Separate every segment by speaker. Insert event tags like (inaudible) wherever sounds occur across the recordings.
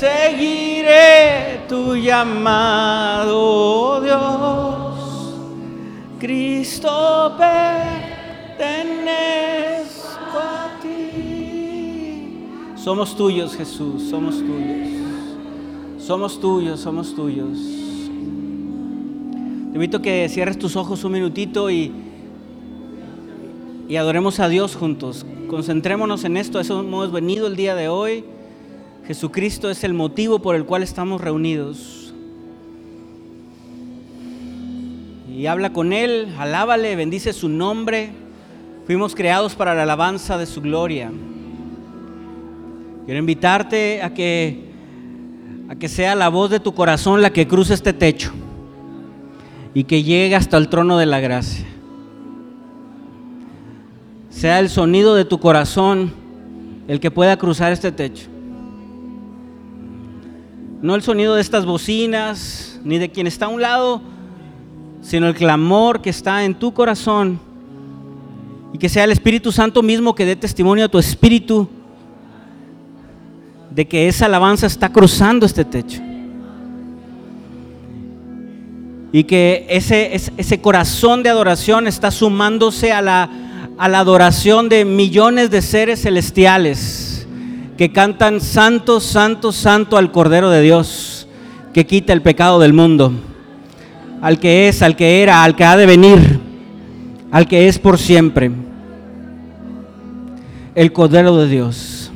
Speaker 1: seguiré tu llamado, Dios. Cristo pertenezco a ti. Somos tuyos, Jesús, somos tuyos. Somos tuyos, somos tuyos. Te invito a que cierres tus ojos un minutito y, y adoremos a Dios juntos. Concentrémonos en esto, eso hemos venido el día de hoy. Jesucristo es el motivo por el cual estamos reunidos. Y habla con Él, alábale, bendice su nombre. Fuimos creados para la alabanza de su gloria. Quiero invitarte a que a que sea la voz de tu corazón la que cruce este techo y que llegue hasta el trono de la gracia. Sea el sonido de tu corazón el que pueda cruzar este techo. No el sonido de estas bocinas, ni de quien está a un lado, sino el clamor que está en tu corazón. Y que sea el Espíritu Santo mismo que dé testimonio a tu espíritu de que esa alabanza está cruzando este techo. Y que ese, ese corazón de adoración está sumándose a la, a la adoración de millones de seres celestiales que cantan santo, santo, santo al Cordero de Dios, que quita el pecado del mundo, al que es, al que era, al que ha de venir, al que es por siempre, el Cordero de Dios.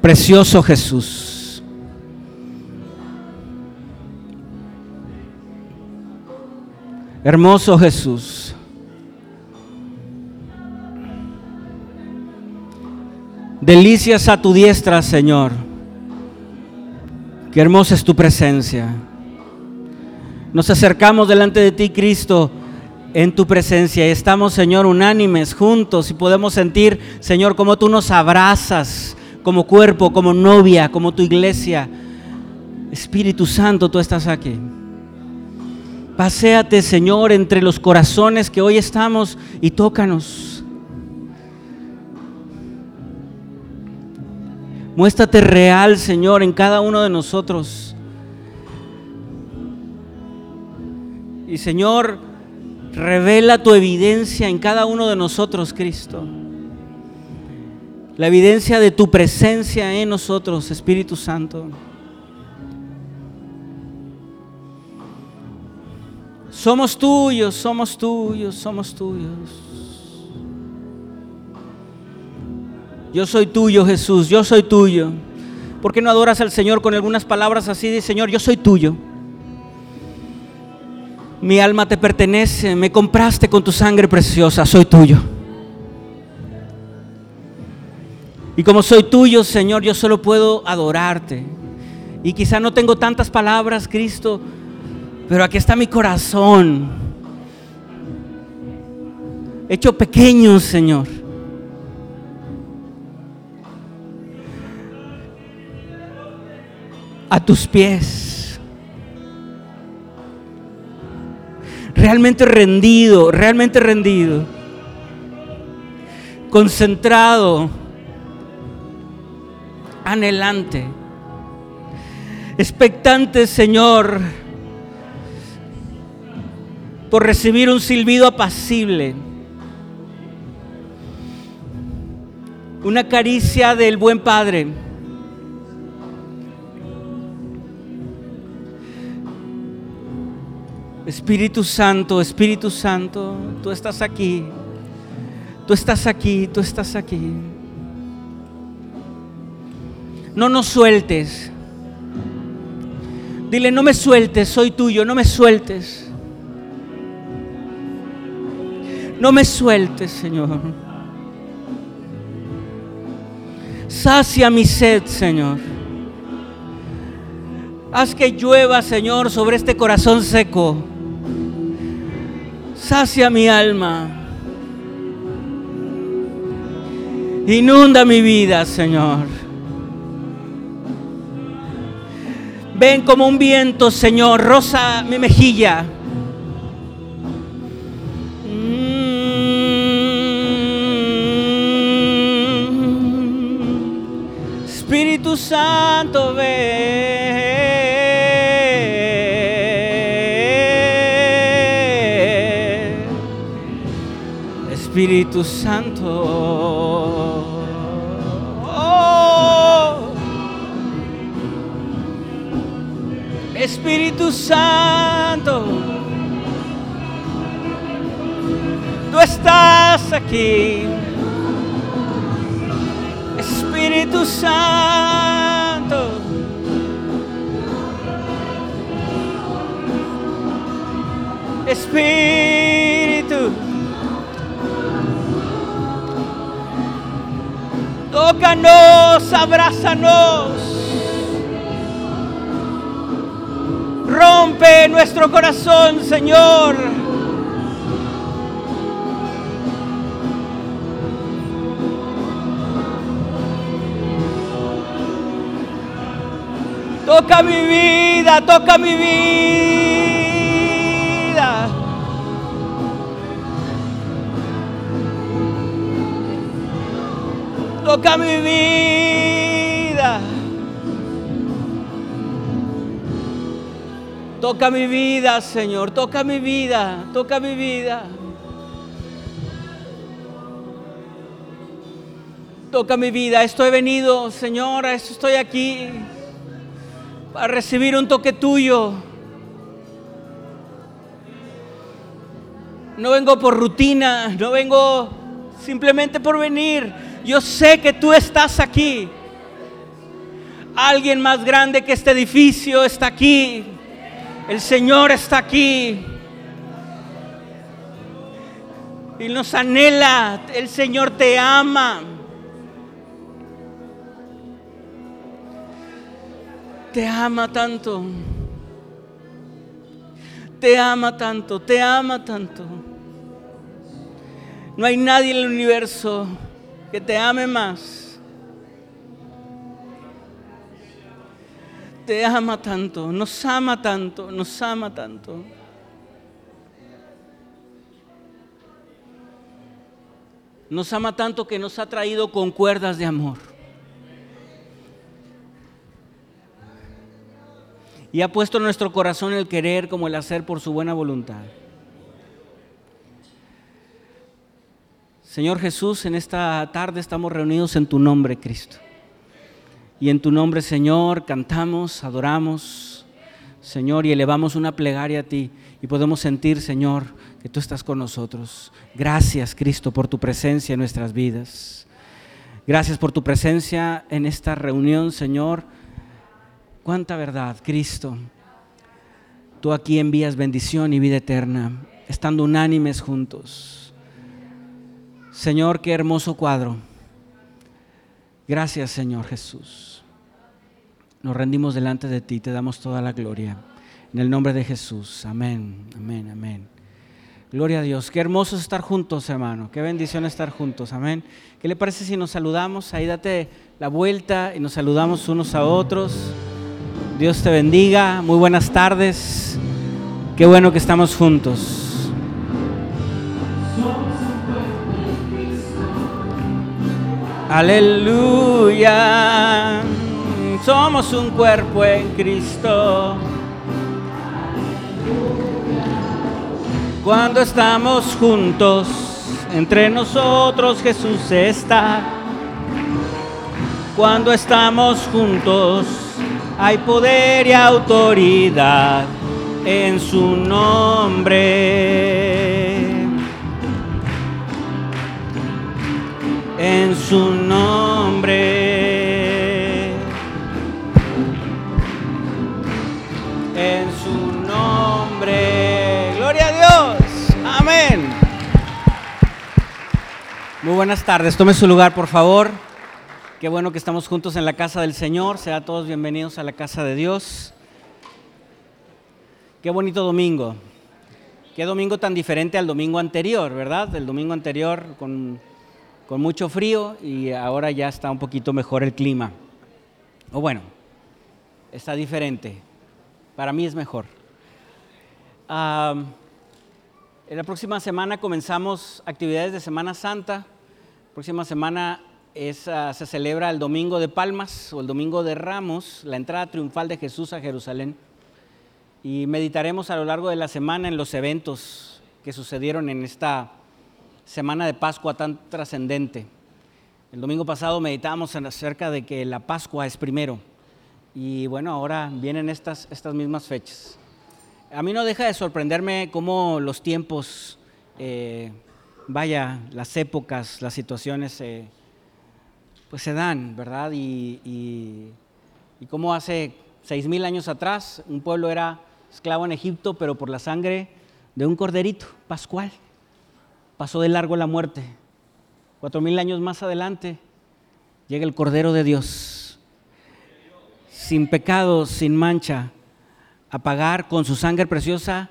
Speaker 1: Precioso Jesús. Hermoso Jesús. Delicias a tu diestra, Señor. Qué hermosa es tu presencia. Nos acercamos delante de ti, Cristo, en tu presencia. Y estamos, Señor, unánimes, juntos, y podemos sentir, Señor, como tú nos abrazas como cuerpo, como novia, como tu iglesia. Espíritu Santo, tú estás aquí. Paseate, Señor, entre los corazones que hoy estamos y tócanos. Muéstrate real, Señor, en cada uno de nosotros. Y Señor, revela tu evidencia en cada uno de nosotros, Cristo la evidencia de tu presencia en nosotros, Espíritu Santo. Somos tuyos, somos tuyos, somos tuyos. Yo soy tuyo, Jesús, yo soy tuyo. ¿Por qué no adoras al Señor con algunas palabras así de Señor, yo soy tuyo? Mi alma te pertenece, me compraste con tu sangre preciosa, soy tuyo. Y como soy tuyo, Señor, yo solo puedo adorarte. Y quizá no tengo tantas palabras, Cristo, pero aquí está mi corazón. Hecho pequeño, Señor. A tus pies. Realmente rendido, realmente rendido. Concentrado anhelante, expectante, Señor, por recibir un silbido apacible, una caricia del buen Padre. Espíritu Santo, Espíritu Santo, tú estás aquí, tú estás aquí, tú estás aquí no nos sueltes. Dile, no me sueltes, soy tuyo, no me sueltes. No me sueltes, Señor. Sacia mi sed, Señor. Haz que llueva, Señor, sobre este corazón seco. Sacia mi alma. Inunda mi vida, Señor. Ven como un viento, Señor, rosa mi mejilla. Mm. Espíritu Santo, ven. Espíritu Santo. Oh. Espíritu Santo. Tú estás aquí. Espíritu Santo. Tócanos, abrázanos. Rompe nuestro corazón, Señor. Toca mi vida, toca mi vida. Toca mi vida. Toca mi vida, Señor. Toca mi vida. Toca mi vida. Toca mi vida. Esto he venido, Señor. Estoy aquí. Para recibir un toque tuyo. No vengo por rutina. No vengo simplemente por venir. Yo sé que tú estás aquí. Alguien más grande que este edificio está aquí. El Señor está aquí. Y nos anhela. El Señor te ama. Te ama tanto. Te ama tanto. Te ama tanto. No hay nadie en el universo que te ame más. Te ama tanto, nos ama tanto, nos ama tanto. Nos ama tanto que nos ha traído con cuerdas de amor. Y ha puesto en nuestro corazón el querer como el hacer por su buena voluntad. Señor Jesús, en esta tarde estamos reunidos en tu nombre, Cristo. Y en tu nombre, Señor, cantamos, adoramos, Señor, y elevamos una plegaria a ti. Y podemos sentir, Señor, que tú estás con nosotros. Gracias, Cristo, por tu presencia en nuestras vidas. Gracias por tu presencia en esta reunión, Señor. Cuánta verdad, Cristo. Tú aquí envías bendición y vida eterna, estando unánimes juntos. Señor, qué hermoso cuadro. Gracias, Señor Jesús. Nos rendimos delante de ti, te damos toda la gloria. En el nombre de Jesús. Amén, amén, amén. Gloria a Dios. Qué hermoso estar juntos, hermano. Qué bendición estar juntos. Amén. ¿Qué le parece si nos saludamos? Ahí date la vuelta y nos saludamos unos a otros. Dios te bendiga. Muy buenas tardes. Qué bueno que estamos juntos. Aleluya. Somos un cuerpo en Cristo. Cuando estamos juntos, entre nosotros Jesús está. Cuando estamos juntos, hay poder y autoridad en su nombre. En su nombre. En su nombre. Gloria a Dios. Amén. Muy buenas tardes. Tome su lugar, por favor. Qué bueno que estamos juntos en la casa del Señor. Sean todos bienvenidos a la casa de Dios. Qué bonito domingo. Qué domingo tan diferente al domingo anterior, ¿verdad? El domingo anterior con, con mucho frío y ahora ya está un poquito mejor el clima. O bueno, está diferente. Para mí es mejor. En la próxima semana comenzamos actividades de Semana Santa. Próxima semana ah, se celebra el Domingo de Palmas o el Domingo de Ramos, la entrada triunfal de Jesús a Jerusalén. Y meditaremos a lo largo de la semana en los eventos que sucedieron en esta semana de Pascua tan trascendente. El domingo pasado meditamos acerca de que la Pascua es primero. Y bueno, ahora vienen estas, estas mismas fechas. A mí no deja de sorprenderme cómo los tiempos, eh, vaya, las épocas, las situaciones, pues se dan, ¿verdad? Y, y cómo hace seis mil años atrás un pueblo era esclavo en Egipto, pero por la sangre de un corderito pascual pasó de largo la muerte. Cuatro mil años más adelante llega el Cordero de Dios, sin pecado, sin mancha, a pagar con su sangre preciosa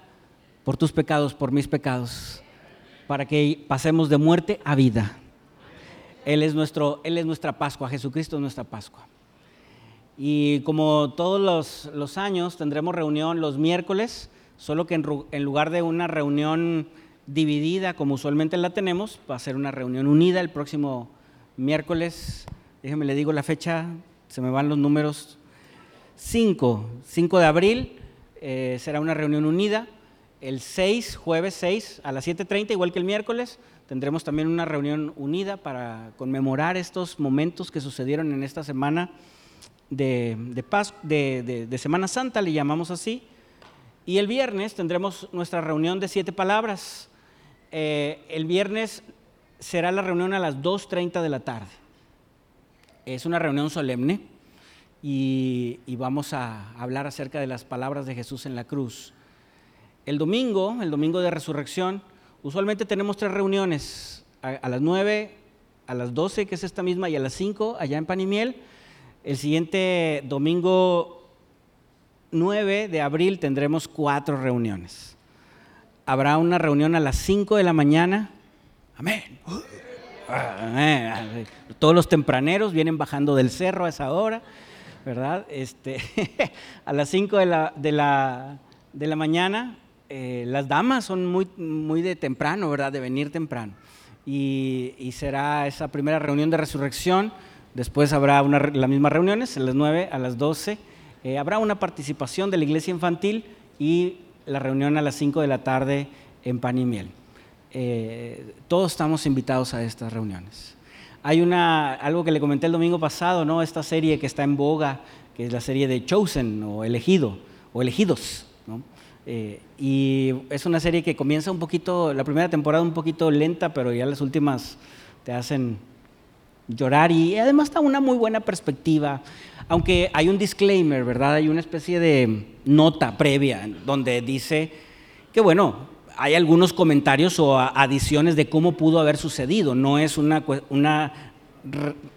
Speaker 1: por tus pecados, por mis pecados, para que pasemos de muerte a vida. Él es, nuestro, Él es nuestra Pascua, Jesucristo es nuestra Pascua. Y como todos los, años tendremos reunión los miércoles, solo que en lugar de una reunión dividida como usualmente la tenemos, va a ser una reunión unida el próximo miércoles, déjeme le digo la fecha, se me van los números, 5, 5 de abril, eh, será una reunión unida. El 6, jueves 6, a las 7.30, igual que el miércoles, tendremos también una reunión unida para conmemorar estos momentos que sucedieron en esta semana de, de, de, Semana Santa, le llamamos así. Y el viernes tendremos nuestra reunión de siete palabras. Eh, el viernes será la reunión a las 2.30 de la tarde. Es una reunión solemne y, vamos a hablar acerca de las palabras de Jesús en la cruz. El domingo, el domingo de resurrección, usualmente tenemos tres reuniones, a, las 9, a las 12, que es esta misma, y a las 5, allá en Panimiel. El siguiente domingo 9 de abril tendremos cuatro reuniones. Habrá una reunión a las 5 de la mañana. Amén. Todos los tempraneros vienen bajando del cerro a esa hora. ¿verdad? Este, (laughs) a las 5 de la, de la, de la mañana, eh, las damas son muy, muy de temprano, ¿verdad? De venir temprano. Y, y será esa primera reunión de resurrección. Después habrá una, las mismas reuniones, a las 9, a las 12. Eh, habrá una participación de la iglesia infantil y la reunión a las 5 de la tarde en Pan y Miel. Eh, todos estamos invitados a estas reuniones. Hay una, algo que le comenté el domingo pasado, ¿no? Esta serie que está en boga, que es la serie de Chosen o Elegido o Elegidos, ¿no? Eh, y es una serie que comienza un poquito, la primera temporada un poquito lenta, pero ya las últimas te hacen llorar y además está una muy buena perspectiva, aunque hay un disclaimer, ¿verdad? Hay una especie de nota previa donde dice que bueno, hay algunos comentarios o adiciones de cómo pudo haber sucedido. No es una,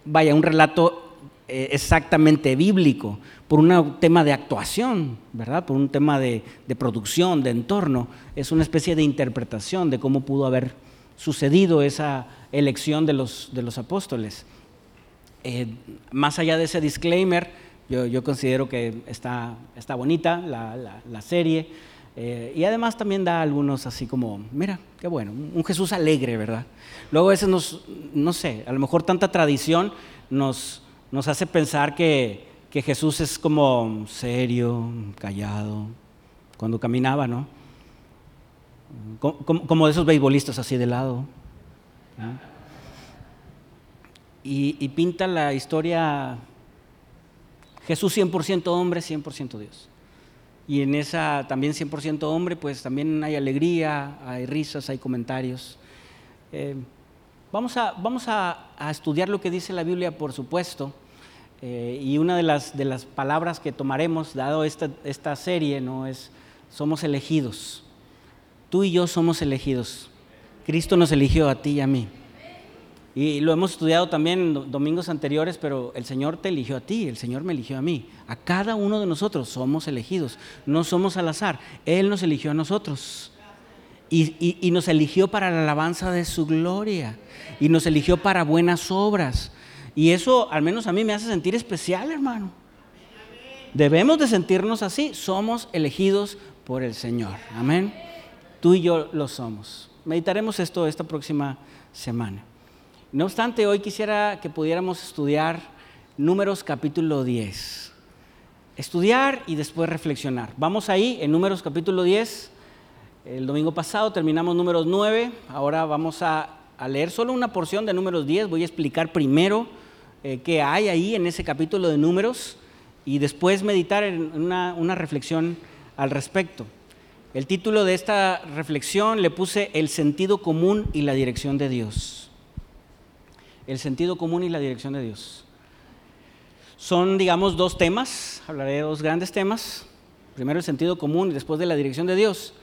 Speaker 1: vaya, un relato eh, exactamente bíblico, por un tema de actuación, ¿verdad? Por un tema de, producción, de entorno. Es una especie de interpretación de cómo pudo haber sucedido esa elección de los, de los apóstoles. Eh, más allá de ese disclaimer, yo, considero que está, está bonita la serie. Eh, y además también da algunos así como, mira, qué bueno, un Jesús alegre, ¿verdad? Luego a veces nos, no sé, a lo mejor tanta tradición nos, nos hace pensar que, que Jesús es como serio, callado, cuando caminaba, ¿no? Como, como de esos beisbolistas así de lado. Y pinta la historia Jesús 100% hombre, 100% Dios y en esa también 100% hombre, pues también hay alegría, hay risas, hay comentarios. Eh, vamos a, vamos a, estudiar lo que dice la Biblia, por supuesto, eh, y una de las, de las palabras que tomaremos, dado esta, esta serie, ¿no? es somos elegidos. Tú y yo somos elegidos. Cristo nos eligió a ti y a mí. Y lo hemos estudiado también domingos anteriores, pero el Señor te eligió a ti, el Señor me eligió a mí. A cada uno de nosotros somos elegidos, no somos al azar. Él nos eligió a nosotros. Y, nos eligió para la alabanza de su gloria. Y nos eligió para buenas obras. Y eso al menos a mí me hace sentir especial, hermano. Debemos de sentirnos así. Somos elegidos por el Señor. Amén. Tú y yo lo somos. Meditaremos esto esta próxima semana. No obstante, hoy quisiera que pudiéramos estudiar Números capítulo 10. Estudiar y después reflexionar. Vamos ahí en Números capítulo 10. El domingo pasado terminamos números 9. Ahora vamos a, leer solo una porción de números 10. Voy a explicar primero eh, qué hay ahí en ese capítulo de números y después meditar en una, una reflexión al respecto. El título de esta reflexión le puse El sentido común y la dirección de Dios. El sentido común y la dirección de Dios. Son, digamos, dos temas, hablaré de dos grandes temas. Primero el sentido común y después de la dirección de Dios.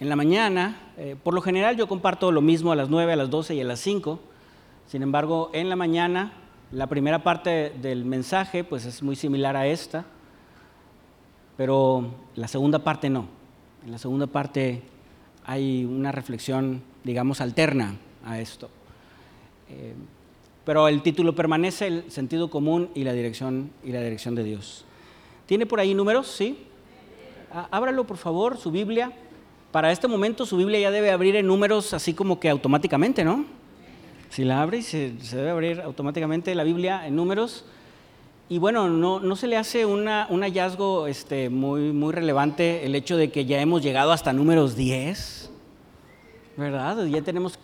Speaker 1: En la mañana, eh, por lo general yo comparto lo mismo a las 9, a las 12 y a las 5. Sin embargo, en la mañana, la primera parte del mensaje pues es muy similar a esta, pero la segunda parte no. En la segunda parte hay una reflexión, digamos, alterna a esto. Eh, pero el título permanece, el sentido común y la dirección, y la dirección de Dios. ¿Tiene por ahí números? ¿Sí? Ábralo, por favor, su Biblia. Para este momento su Biblia ya debe abrir en números así como que automáticamente, ¿no? Si la abre, se, se debe abrir automáticamente la Biblia en números. Y bueno, no, no se le hace una, un hallazgo este, muy, muy relevante el hecho de que ya hemos llegado hasta números 10, ¿verdad? Ya tenemos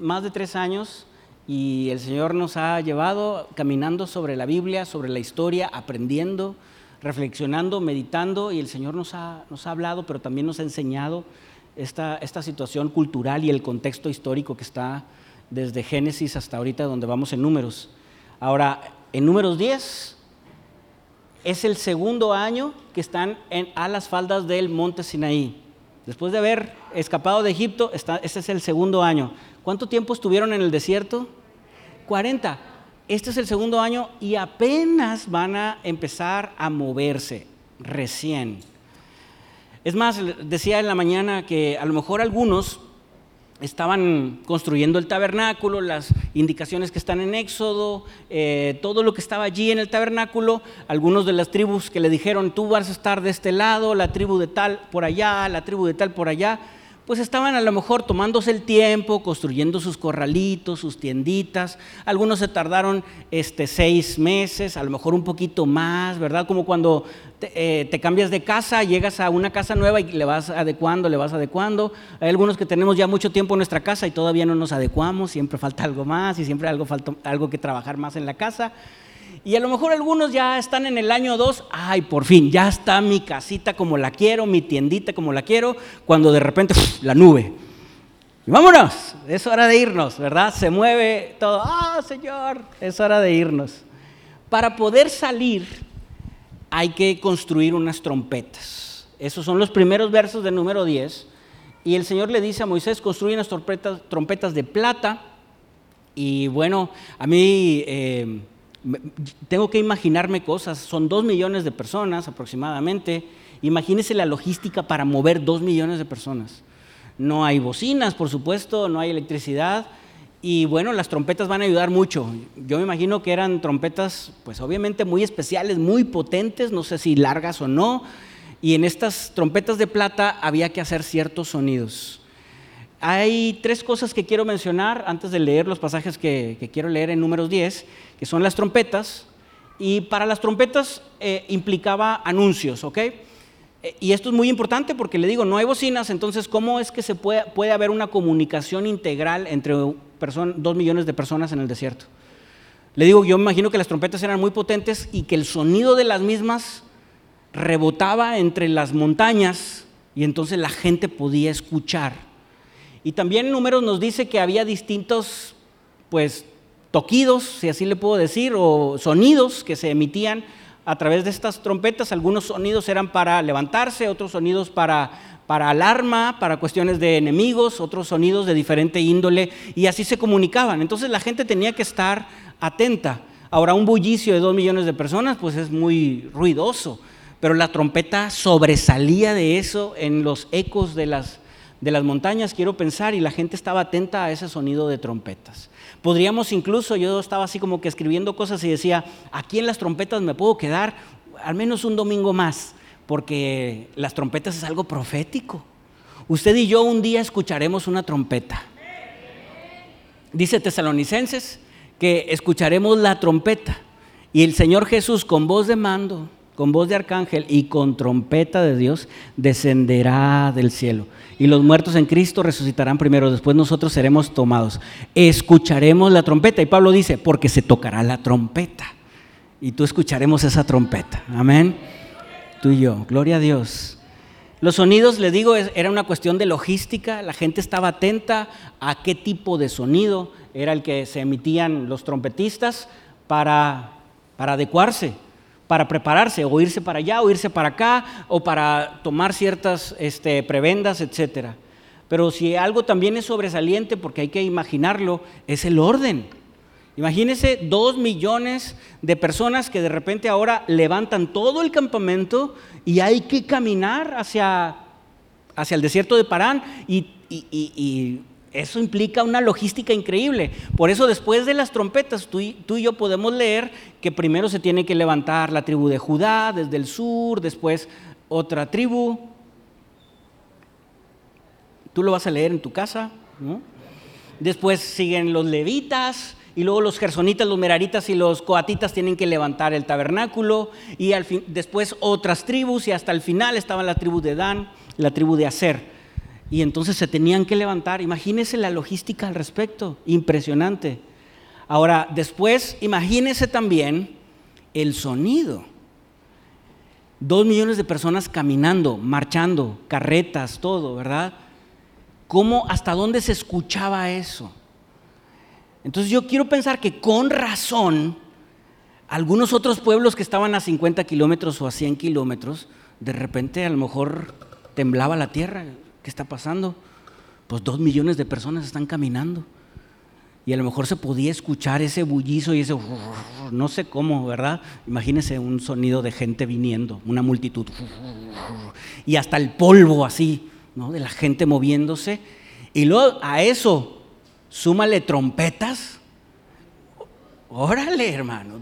Speaker 1: más de tres años y el Señor nos ha llevado caminando sobre la Biblia, sobre la historia, aprendiendo, reflexionando, meditando, y el Señor nos ha, nos ha hablado, pero también nos ha enseñado esta, esta situación cultural y el contexto histórico que está desde Génesis hasta ahorita, donde vamos en números. Ahora, en números 10 es el segundo año que están en, a las faldas del monte Sinaí. Después de haber escapado de Egipto, está, ese es el segundo año. ¿Cuánto tiempo estuvieron en el desierto? 40. Este es el segundo año y apenas van a empezar a moverse, recién. Es más, decía en la mañana que a lo mejor algunos estaban construyendo el tabernáculo, las indicaciones que están en Éxodo, eh, todo lo que estaba allí en el tabernáculo, algunos de las tribus que le dijeron, tú vas a estar de este lado, la tribu de tal por allá, la tribu de tal por allá, pues estaban a lo mejor tomándose el tiempo, construyendo sus corralitos, sus tienditas. Algunos se tardaron este, seis meses, a lo mejor un poquito más, ¿verdad? Como cuando te, eh, cambias de casa, llegas a una casa nueva y le vas adecuando, le vas adecuando. Hay algunos que tenemos ya mucho tiempo en nuestra casa y todavía no nos adecuamos, siempre falta algo más y siempre algo, falta, algo que trabajar más en la casa. Y a lo mejor algunos ya están en el año 2, ay, por fin, ya está mi casita como la quiero, mi tiendita como la quiero, cuando de repente la nube. Y vámonos, es hora de irnos, ¿verdad? Se mueve todo, ah, Señor, es hora de irnos. Para poder salir hay que construir unas trompetas. Esos son los primeros versos del número 10. Y el Señor le dice a Moisés, construye unas trompetas, trompetas de plata. Y bueno, a mí... Eh, tengo que imaginarme cosas, son dos millones de personas aproximadamente, imagínese la logística para mover dos millones de personas. No hay bocinas, por supuesto, no hay electricidad y bueno, las trompetas van a ayudar mucho. Yo me imagino que eran trompetas, pues obviamente muy especiales, muy potentes, no sé si largas o no, y en estas trompetas de plata había que hacer ciertos sonidos. Hay tres cosas que quiero mencionar antes de leer los pasajes que, quiero leer en números 10, que son las trompetas. Y para las trompetas eh, implicaba anuncios, ¿ok? Eh, y esto es muy importante porque le digo, no hay bocinas, entonces ¿cómo es que se puede, puede haber una comunicación integral entre dos millones de personas en el desierto? Le digo, yo me imagino que las trompetas eran muy potentes y que el sonido de las mismas rebotaba entre las montañas y entonces la gente podía escuchar y también Números nos dice que había distintos, pues, toquidos, si así le puedo decir, o sonidos que se emitían a través de estas trompetas. Algunos sonidos eran para levantarse, otros sonidos para, para alarma, para cuestiones de enemigos, otros sonidos de diferente índole, y así se comunicaban. Entonces la gente tenía que estar atenta. Ahora, un bullicio de dos millones de personas, pues es muy ruidoso, pero la trompeta sobresalía de eso en los ecos de las de las montañas, quiero pensar, y la gente estaba atenta a ese sonido de trompetas. Podríamos incluso, yo estaba así como que escribiendo cosas y decía, aquí en las trompetas me puedo quedar al menos un domingo más, porque las trompetas es algo profético. Usted y yo un día escucharemos una trompeta. Dice Tesalonicenses que escucharemos la trompeta y el Señor Jesús con voz de mando, con voz de arcángel y con trompeta de Dios descenderá del cielo. Y los muertos en Cristo resucitarán primero, después nosotros seremos tomados. Escucharemos la trompeta. Y Pablo dice, porque se tocará la trompeta. Y tú escucharemos esa trompeta. Amén. Tú y yo. Gloria a Dios. Los sonidos, les digo, era una cuestión de logística. La gente estaba atenta a qué tipo de sonido era el que se emitían los trompetistas para, para adecuarse, para prepararse, o irse para allá, o irse para acá, o para tomar ciertas este, prebendas, etc. Pero si algo también es sobresaliente, porque hay que imaginarlo, es el orden. Imagínense dos millones de personas que de repente ahora levantan todo el campamento y hay que caminar hacia, hacia el desierto de Parán y, y, eso implica una logística increíble. Por eso después de las trompetas, tú y, yo podemos leer que primero se tiene que levantar la tribu de Judá desde el sur, después otra tribu. Tú lo vas a leer en tu casa. Después siguen los levitas, y luego los gersonitas, los meraritas y los coatitas tienen que levantar el tabernáculo y al fin, después otras tribus y hasta el final estaba la tribu de Dan, la tribu de Aser. Y entonces se tenían que levantar. Imagínense la logística al respecto, impresionante. Ahora, después, imagínense también el sonido. Dos millones de personas caminando, marchando, carretas, todo, ¿verdad? ¿Cómo, hasta dónde se escuchaba eso? Entonces yo quiero pensar que con razón, algunos otros pueblos que estaban a 50 kilómetros o a 100 kilómetros, de repente a lo mejor temblaba la tierra. ¿Qué está pasando? Pues dos millones de personas están caminando. Y a lo mejor se podía escuchar ese bullizo y ese, no sé cómo, ¿verdad? Imagínense un sonido de gente viniendo, una multitud. Y hasta el polvo así, ¿no? De la gente moviéndose. Y luego a eso súmale trompetas. Órale, hermano.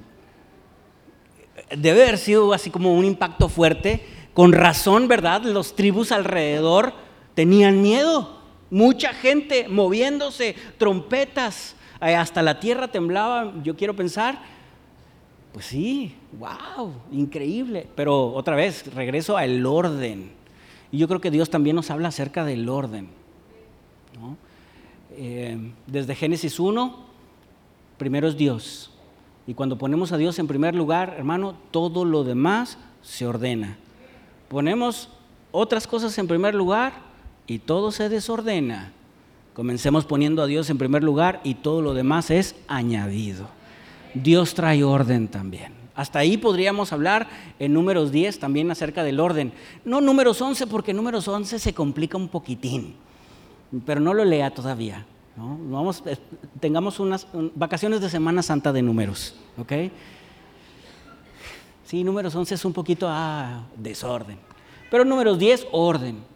Speaker 1: Debe haber sido así como un impacto fuerte. Con razón, ¿verdad? Los tribus alrededor tenían miedo. Mucha gente moviéndose, trompetas, eh, hasta la tierra temblaba, yo quiero pensar. Pues sí, wow, increíble. Pero otra vez, regreso al orden. Y yo creo que Dios también nos habla acerca del orden. ¿no? Eh, desde Génesis 1, primero es Dios. Y cuando ponemos a Dios en primer lugar, hermano, todo lo demás se ordena. Ponemos otras cosas en primer lugar y todo se desordena. Comencemos poniendo a Dios en primer lugar y todo lo demás es añadido. Dios trae orden también. Hasta ahí podríamos hablar en números 10 también acerca del orden. No números 11 porque números 11 se complica un poquitín pero no lo lea todavía. ¿no? Vamos, tengamos unas vacaciones de Semana Santa de números, ¿ok? Sí, números 11 es un poquito ah, desorden, pero números 10, orden.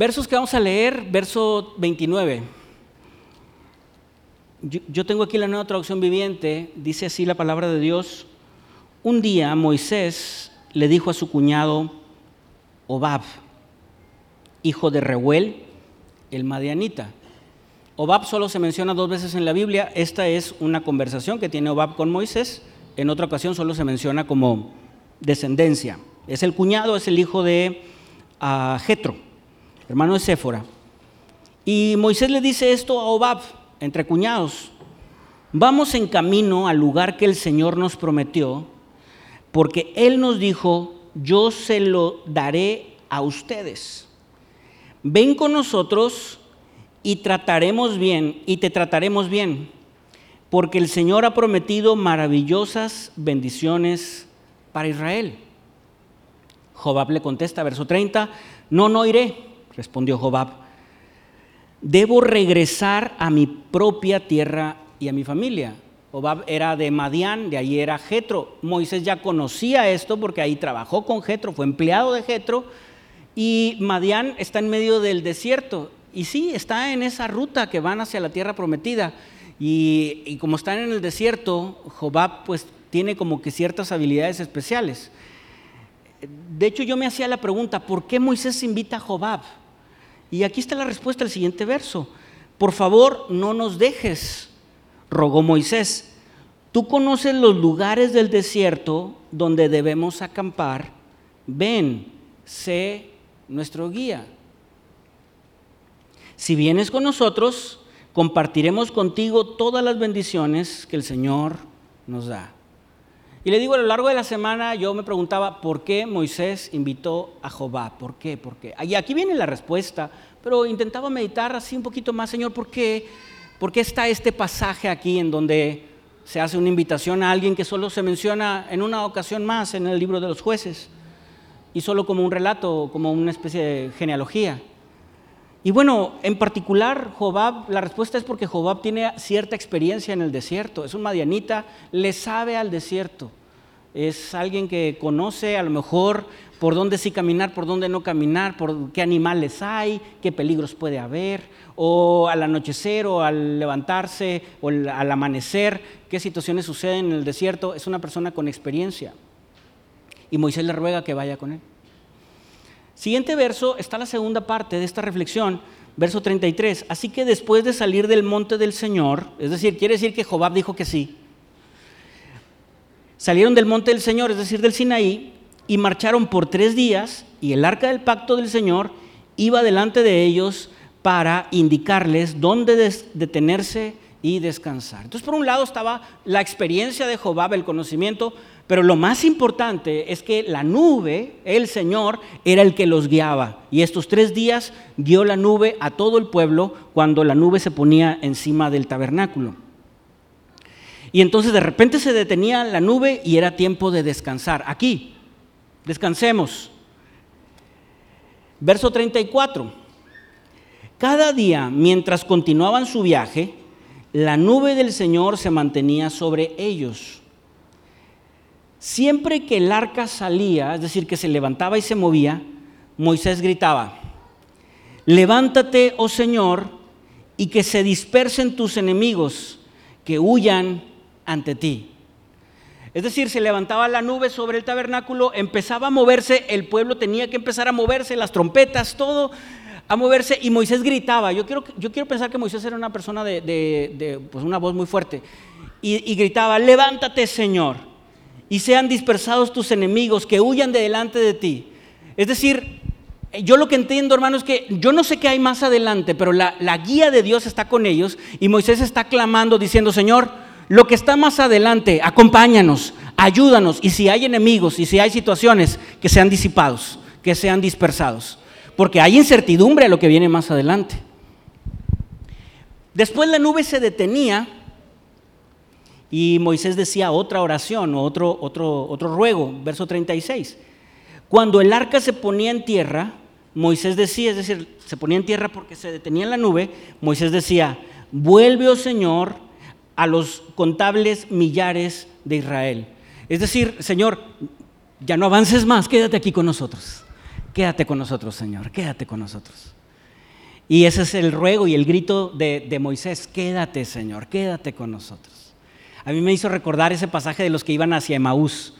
Speaker 1: Versos que vamos a leer, verso 29. Yo, tengo aquí la nueva traducción viviente, dice así la palabra de Dios. Un día Moisés le dijo a su cuñado Obab, hijo de Reuel, el madianita. Obab solo se menciona dos veces en la Biblia. Esta es una conversación que tiene Obab con Moisés. En otra ocasión solo se menciona como descendencia. Es el cuñado, es el hijo de uh, Jetro, hermano de Séfora. Y Moisés le dice esto a Obab, entre cuñados. Vamos en camino al lugar que el Señor nos prometió, porque Él nos dijo, yo se lo daré a ustedes ven con nosotros y trataremos bien, y te trataremos bien, porque el Señor ha prometido maravillosas bendiciones para Israel. Jobab le contesta, verso 30, no, no iré, respondió Jobab. Debo regresar a mi propia tierra y a mi familia. Jobab era de Madián, de ahí era Jetro. Moisés ya conocía esto porque ahí trabajó con Jetro, fue empleado de Jetro y Madián está en medio del desierto. Y sí, está en esa ruta que van hacia la tierra prometida. Y, como están en el desierto, Jobab pues tiene como que ciertas habilidades especiales. De hecho, yo me hacía la pregunta, ¿por qué Moisés invita a Jobab? Y aquí está la respuesta del siguiente verso. Por favor, no nos dejes rogó Moisés, tú conoces los lugares del desierto donde debemos acampar, ven, sé nuestro guía. Si vienes con nosotros, compartiremos contigo todas las bendiciones que el Señor nos da. Y le digo, a lo largo de la semana yo me preguntaba por qué Moisés invitó a Jobá, por qué, por qué. Y aquí viene la respuesta, pero intentaba meditar así un poquito más, Señor, ¿por qué? ¿Por qué está este pasaje aquí en donde se hace una invitación a alguien que solo se menciona en una ocasión más en el libro de los jueces? Y solo como un relato, como una especie de genealogía. Y bueno, en particular, Jobab, la respuesta es porque Jobab tiene cierta experiencia en el desierto. Es un madianita, le sabe al desierto. Es alguien que conoce a lo mejor por dónde sí caminar, por dónde no caminar, por qué animales hay, qué peligros puede haber, o al anochecer o al levantarse o al amanecer, qué situaciones suceden en el desierto. Es una persona con experiencia. Y Moisés le ruega que vaya con él. Siguiente verso está la segunda parte de esta reflexión, verso 33. Así que después de salir del monte del Señor, es decir, quiere decir que Jobab dijo que sí, salieron del monte del Señor, es decir, del Sinaí, y marcharon por tres días, y el arca del pacto del Señor iba delante de ellos para indicarles dónde detenerse y descansar. Entonces, por un lado estaba la experiencia de Jobab, el conocimiento, pero lo más importante es que la nube, el Señor, era el que los guiaba. Y estos tres días guió la nube a todo el pueblo cuando la nube se ponía encima del tabernáculo. Y entonces de repente se detenía la nube y era tiempo de descansar. Aquí, descansemos. Verso 34. Cada día, mientras continuaban su viaje, la nube del Señor se mantenía sobre ellos Siempre que el arca salía, es decir, que se levantaba y se movía, Moisés gritaba, levántate, oh Señor, y que se dispersen tus enemigos, que huyan ante ti. Es decir, se levantaba la nube sobre el tabernáculo, empezaba a moverse, el pueblo tenía que empezar a moverse, las trompetas, todo a moverse, y Moisés gritaba. Yo quiero, yo quiero pensar que Moisés era una persona de, pues una voz muy fuerte, y gritaba, levántate Señor y sean dispersados tus enemigos, que huyan de delante de ti. Es decir, yo lo que entiendo, hermano, es que yo no sé qué hay más adelante, pero la, la, guía de Dios está con ellos y Moisés está clamando diciendo, Señor, lo que está más adelante, acompáñanos, ayúdanos, y si hay enemigos y si hay situaciones, que sean disipados, que sean dispersados, porque hay incertidumbre a lo que viene más adelante. Después la nube se detenía y Moisés decía otra oración o otro, otro, otro ruego, verso 36. Cuando el arca se ponía en tierra, Moisés decía, es decir, se ponía en tierra porque se detenía en la nube, Moisés decía, vuelve, oh Señor, a los contables millares de Israel. Es decir, Señor, ya no avances más, quédate aquí con nosotros. Quédate con nosotros, Señor, quédate con nosotros. Y ese es el ruego y el grito de, de Moisés, quédate, Señor, quédate con nosotros. A mí me hizo recordar ese pasaje de los que iban hacia Emaús,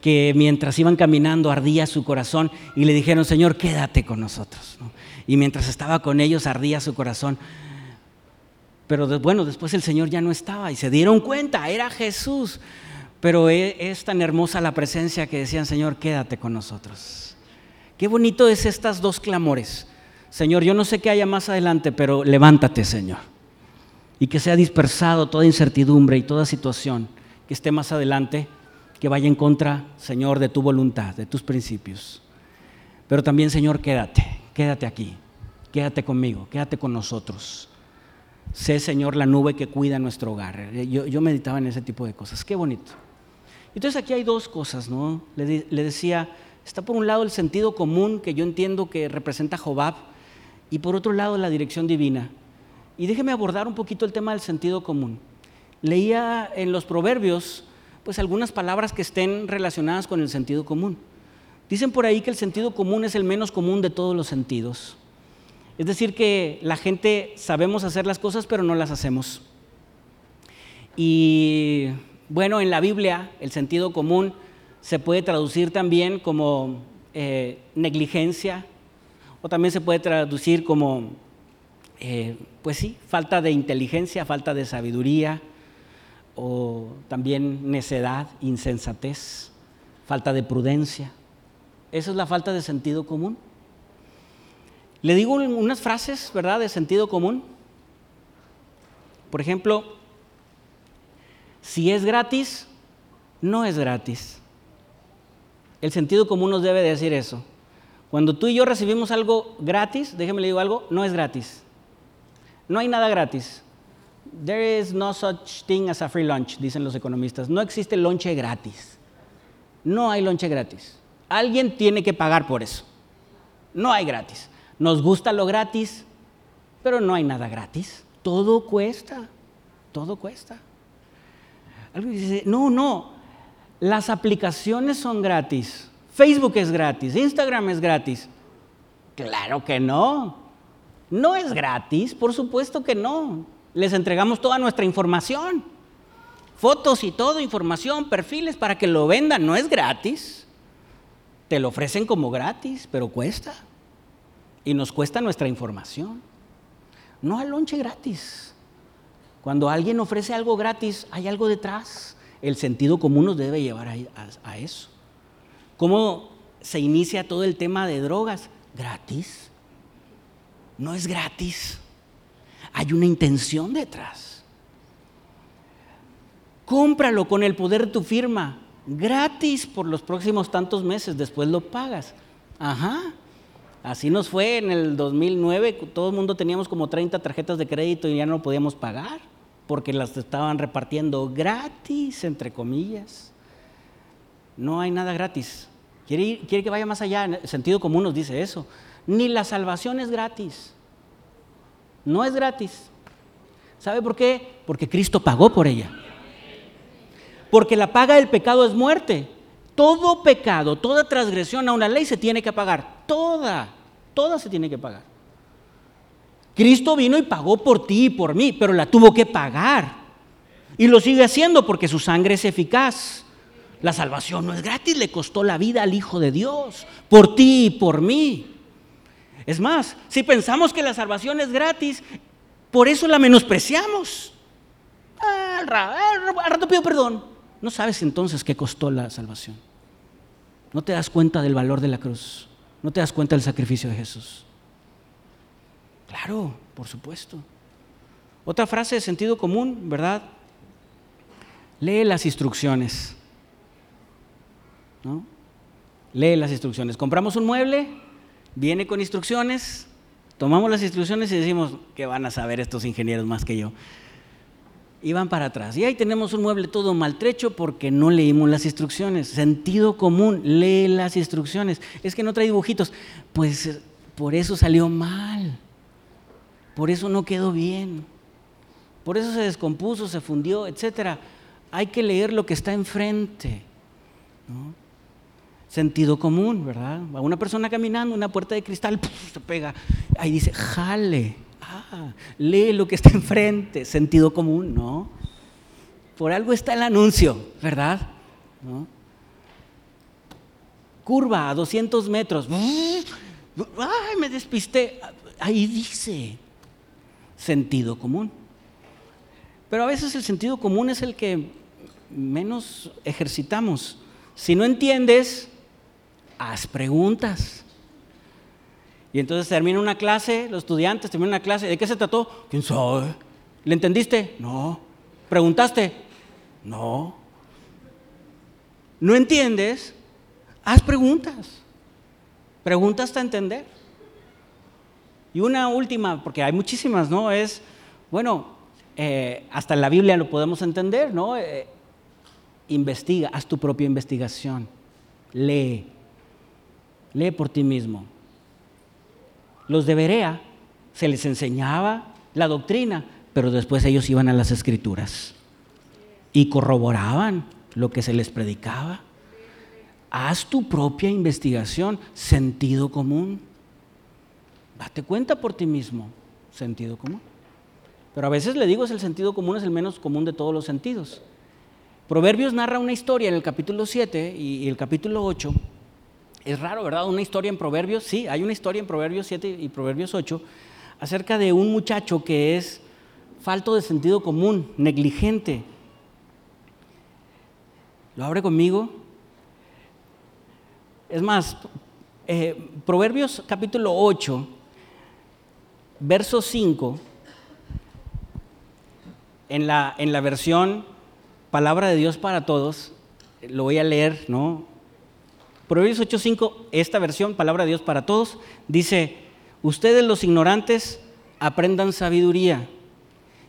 Speaker 1: que mientras iban caminando ardía su corazón y le dijeron, Señor, quédate con nosotros. Y mientras estaba con ellos ardía su corazón. Pero bueno, después el Señor ya no estaba y se dieron cuenta, era Jesús. Pero e, es tan hermosa la presencia que decían, Señor, quédate con nosotros. Qué bonito es estas dos clamores. Señor, yo no sé qué haya más adelante, pero levántate, Señor y que sea dispersado toda incertidumbre y toda situación que esté más adelante, que vaya en contra, Señor, de tu voluntad, de tus principios. Pero también, Señor, quédate, quédate aquí, quédate conmigo, quédate con nosotros. Sé, Señor, la nube que cuida nuestro hogar. Yo, meditaba en ese tipo de cosas. Qué bonito. Entonces aquí hay dos cosas, ¿no? Le, le, decía, está por un lado el sentido común que yo entiendo que representa Jobab y por otro lado la dirección divina. Y déjeme abordar un poquito el tema del sentido común. Leía en los proverbios pues algunas palabras que estén relacionadas con el sentido común. Dicen por ahí que el sentido común es el menos común de todos los sentidos. Es decir, que la gente sabemos hacer las cosas, pero no las hacemos. Y bueno, en la Biblia el sentido común se puede traducir también como eh, negligencia, o también se puede traducir como eh, pues sí, falta de inteligencia, falta de sabiduría, o también necedad, insensatez, falta de prudencia. Esa es la falta de sentido común. Le digo unas frases, ¿verdad?, de sentido común. Por ejemplo, si es gratis, no es gratis. El sentido común nos debe decir eso. Cuando tú y yo recibimos algo gratis, déjeme le digo algo, no es gratis. No hay nada gratis. There is no such thing as a free lunch, dicen los economistas. No existe lonche gratis. No hay lonche gratis. Alguien tiene que pagar por eso. No hay gratis. Nos gusta lo gratis, pero no hay nada gratis. Todo cuesta. Todo cuesta. Alguien dice, no, no, las aplicaciones son gratis. Facebook es gratis, Instagram es gratis. Claro que no. No es gratis, por supuesto que no. Les entregamos toda nuestra información. Fotos y todo, información, perfiles para que lo vendan. No es gratis. Te lo ofrecen como gratis, pero cuesta. Y nos cuesta nuestra información. No hay lonche gratis. Cuando alguien ofrece algo gratis, hay algo detrás. El sentido común nos debe llevar a, eso. ¿Cómo se inicia todo el tema de drogas? Gratis. No es gratis. Hay una intención detrás. Cómpralo con el poder de tu firma. Gratis por los próximos tantos meses. Después lo pagas. Ajá. Así nos fue en el 2009. Todo el mundo teníamos como 30 tarjetas de crédito y ya no podíamos pagar porque las estaban repartiendo gratis, entre comillas. No hay nada gratis. Quiere, quiere que vaya más allá. El sentido común nos dice eso. Ni la salvación es gratis. No es gratis. ¿Sabe por qué? Porque Cristo pagó por ella. Porque la paga del pecado es muerte. Todo pecado, toda transgresión a una ley se tiene que pagar. Toda, toda se tiene que pagar. Cristo vino y pagó por ti y por mí, pero la tuvo que pagar. Y lo sigue haciendo porque su sangre es eficaz. La salvación no es gratis, le costó la vida al Hijo de Dios, por ti y por mí. Es más, si pensamos que la salvación es gratis, por eso la menospreciamos. Al rato pido perdón. No sabes entonces qué costó la salvación. No te das cuenta del valor de la cruz. No te das cuenta del sacrificio de Jesús. Claro, por supuesto. Otra frase de sentido común, ¿verdad? Lee las instrucciones. ¿No? Lee las instrucciones. Compramos un mueble, viene con instrucciones, tomamos las instrucciones y decimos, que van a saber estos ingenieros más que yo? Y van para atrás. Y ahí tenemos un mueble todo maltrecho porque no leímos las instrucciones. Sentido común, lee las instrucciones. Es que no trae dibujitos. Pues por eso salió mal. Por eso no quedó bien. Por eso se descompuso, se fundió, etc. Hay que leer lo que está enfrente. Sentido común, ¿verdad? A una persona caminando, una puerta de cristal, se pega. Ahí dice, jale. Ah, lee lo que está enfrente. Sentido común, ¿no? Por algo está el anuncio, ¿verdad? Curva a 200 metros. Ay, me despisté. Ahí dice sentido común. Pero a veces el sentido común es el que menos ejercitamos. Si no entiendes, haz preguntas. Y entonces termina una clase, los estudiantes terminan una clase, ¿de qué se trató? ¿Quién sabe? ¿Le entendiste? No. ¿Preguntaste? No. ¿No entiendes? Haz preguntas. Pregunta hasta entender. Y una última, porque hay muchísimas, ¿no? Es, bueno, eh, hasta en la Biblia lo podemos entender, ¿no? Eh, investiga, haz tu propia investigación, lee, lee por ti mismo. Los de Berea se les enseñaba la doctrina, pero después ellos iban a las escrituras y corroboraban lo que se les predicaba. Haz tu propia investigación, sentido común. Date cuenta por ti mismo, sentido común. Pero a veces le digo es el sentido común, es el menos común de todos los sentidos. Proverbios narra una historia en el capítulo 7 y, el capítulo 8. Es raro, ¿verdad? Una historia en Proverbios, sí, hay una historia en Proverbios 7 y Proverbios 8 acerca de un muchacho que es falto de sentido común, negligente. ¿Lo abre conmigo? Es más, eh, Proverbios capítulo 8, verso 5, en la, en la versión Palabra de Dios para Todos, lo voy a leer, ¿no? Proverbios 8:5, esta versión, Palabra de Dios para Todos, dice, ustedes los ignorantes aprendan sabiduría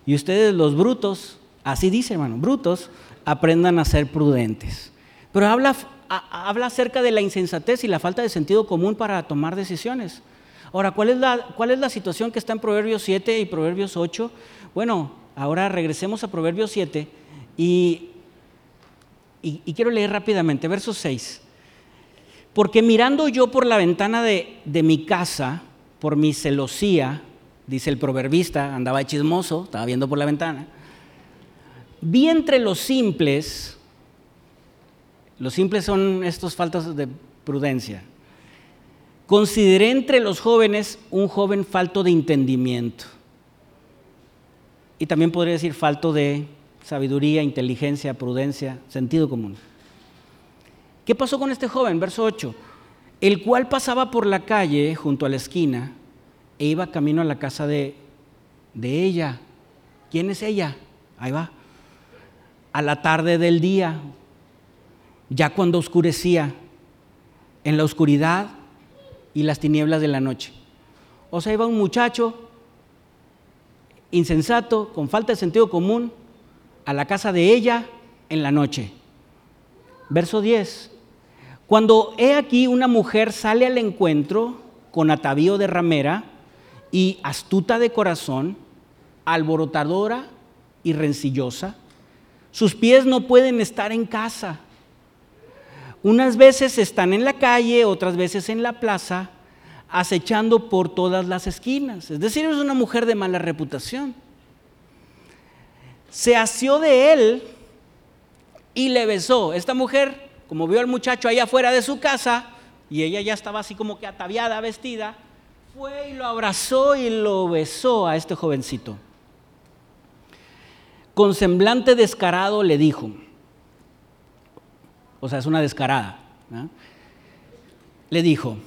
Speaker 1: y ustedes los brutos, así dice hermano, brutos, aprendan a ser prudentes. Pero habla, habla acerca de la insensatez y la falta de sentido común para tomar decisiones. Ahora, ¿cuál es, la, ¿cuál es la situación que está en Proverbios 7 y Proverbios 8? Bueno, ahora regresemos a Proverbios 7 y, y, quiero leer rápidamente, verso 6. Porque mirando yo por la ventana de, de mi casa, por mi celosía, dice el proverbista, andaba chismoso, estaba viendo por la ventana, vi entre los simples, los simples son estos faltas de prudencia, consideré entre los jóvenes un joven falto de entendimiento. Y también podría decir falto de sabiduría, inteligencia, prudencia, sentido común. ¿Qué pasó con este joven? Verso 8. El cual pasaba por la calle junto a la esquina e iba camino a la casa de, de ella. ¿Quién es ella? Ahí va. A la tarde del día, ya cuando oscurecía, en la oscuridad y las tinieblas de la noche. O sea, iba un muchacho insensato, con falta de sentido común, a la casa de ella en la noche. Verso 10. Cuando he aquí una mujer sale al encuentro con atavío de ramera y astuta de corazón, alborotadora y rencillosa, sus pies no pueden estar en casa. Unas veces están en la calle, otras veces en la plaza, acechando por todas las esquinas. Es decir, es una mujer de mala reputación. Se asió de él y le besó. Esta mujer, como vio al muchacho ahí afuera de su casa, y ella ya estaba así como que ataviada, vestida, fue y lo abrazó y lo besó a este jovencito. Con semblante descarado le dijo, o sea, es una descarada, le dijo,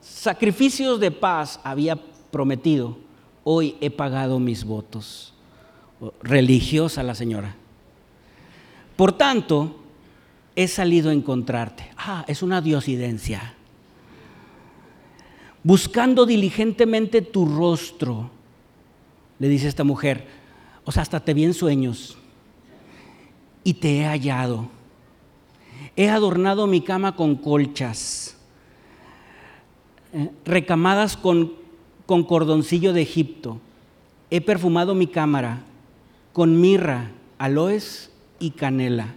Speaker 1: sacrificios de paz había prometido, hoy he pagado mis votos. Religiosa la señora. Por tanto, he salido a encontrarte. Ah, es una diosidencia. Buscando diligentemente tu rostro, le dice esta mujer. O sea, hasta te vi en sueños y te he hallado. He adornado mi cama con colchas eh, recamadas con, con cordoncillo de Egipto. He perfumado mi cámara con mirra, aloes y canela.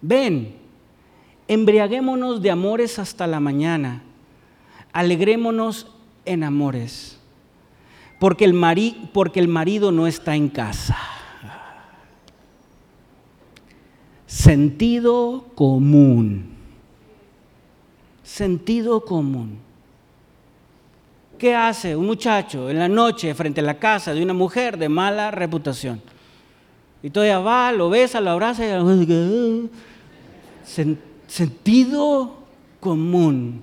Speaker 1: Ven, embriaguémonos de amores hasta la mañana, alegrémonos en amores, porque el, porque el marido no está en casa. Sentido común. Sentido común. ¿Qué hace un muchacho en la noche frente a la casa de una mujer de mala reputación? Y todavía va, lo besa, lo abraza y sentido común.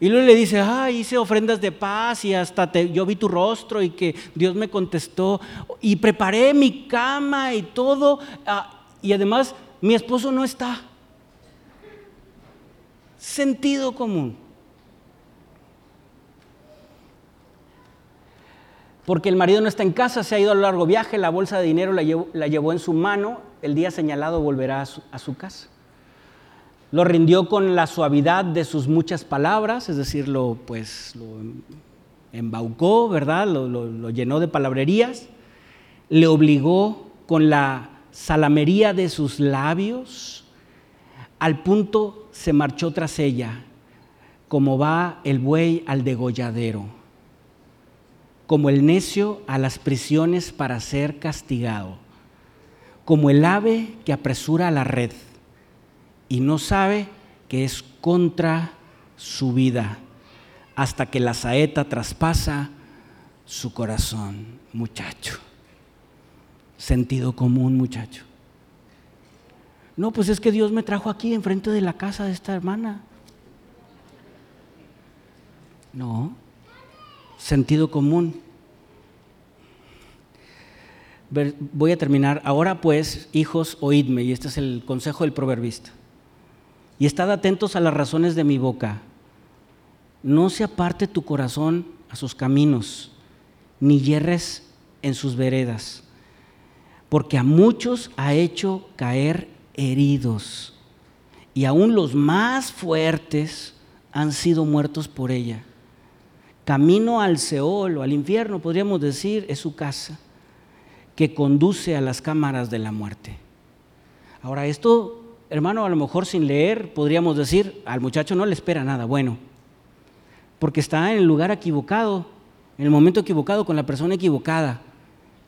Speaker 1: Y luego le dice, ay, hice ofrendas de paz y hasta yo vi tu rostro y que Dios me contestó y preparé mi cama y todo. Ah, y además mi esposo no está. Sentido común. Porque el marido no está en casa, se ha ido a largo viaje, la bolsa de dinero la llevó, en su mano, el día señalado volverá a su, casa. Lo rindió con la suavidad de sus muchas palabras, es decir, lo, pues, lo embaucó, ¿verdad? Lo, lo llenó de palabrerías, le obligó con la salamería de sus labios, al punto se marchó tras ella, como va el buey al degolladero como el necio a las prisiones para ser castigado, como el ave que apresura a la red y no sabe que es contra su vida, hasta que la saeta traspasa su corazón, muchacho. Sentido común, muchacho. No, pues es que Dios me trajo aquí enfrente de la casa de esta hermana. No, sentido común. Voy a terminar. Ahora pues, hijos, oídme, y este es el consejo del proverbista. Y estad atentos a las razones de mi boca. No se aparte tu corazón a sus caminos, ni hierres en sus veredas, porque a muchos ha hecho caer heridos, y aún los más fuertes han sido muertos por ella. Camino al Seol o al infierno, podríamos decir, es su casa, que conduce a las cámaras de la muerte. Ahora, esto, hermano, a lo mejor sin leer, podríamos decir, al muchacho no le espera nada bueno, porque está en el lugar equivocado, en el momento equivocado, con la persona equivocada,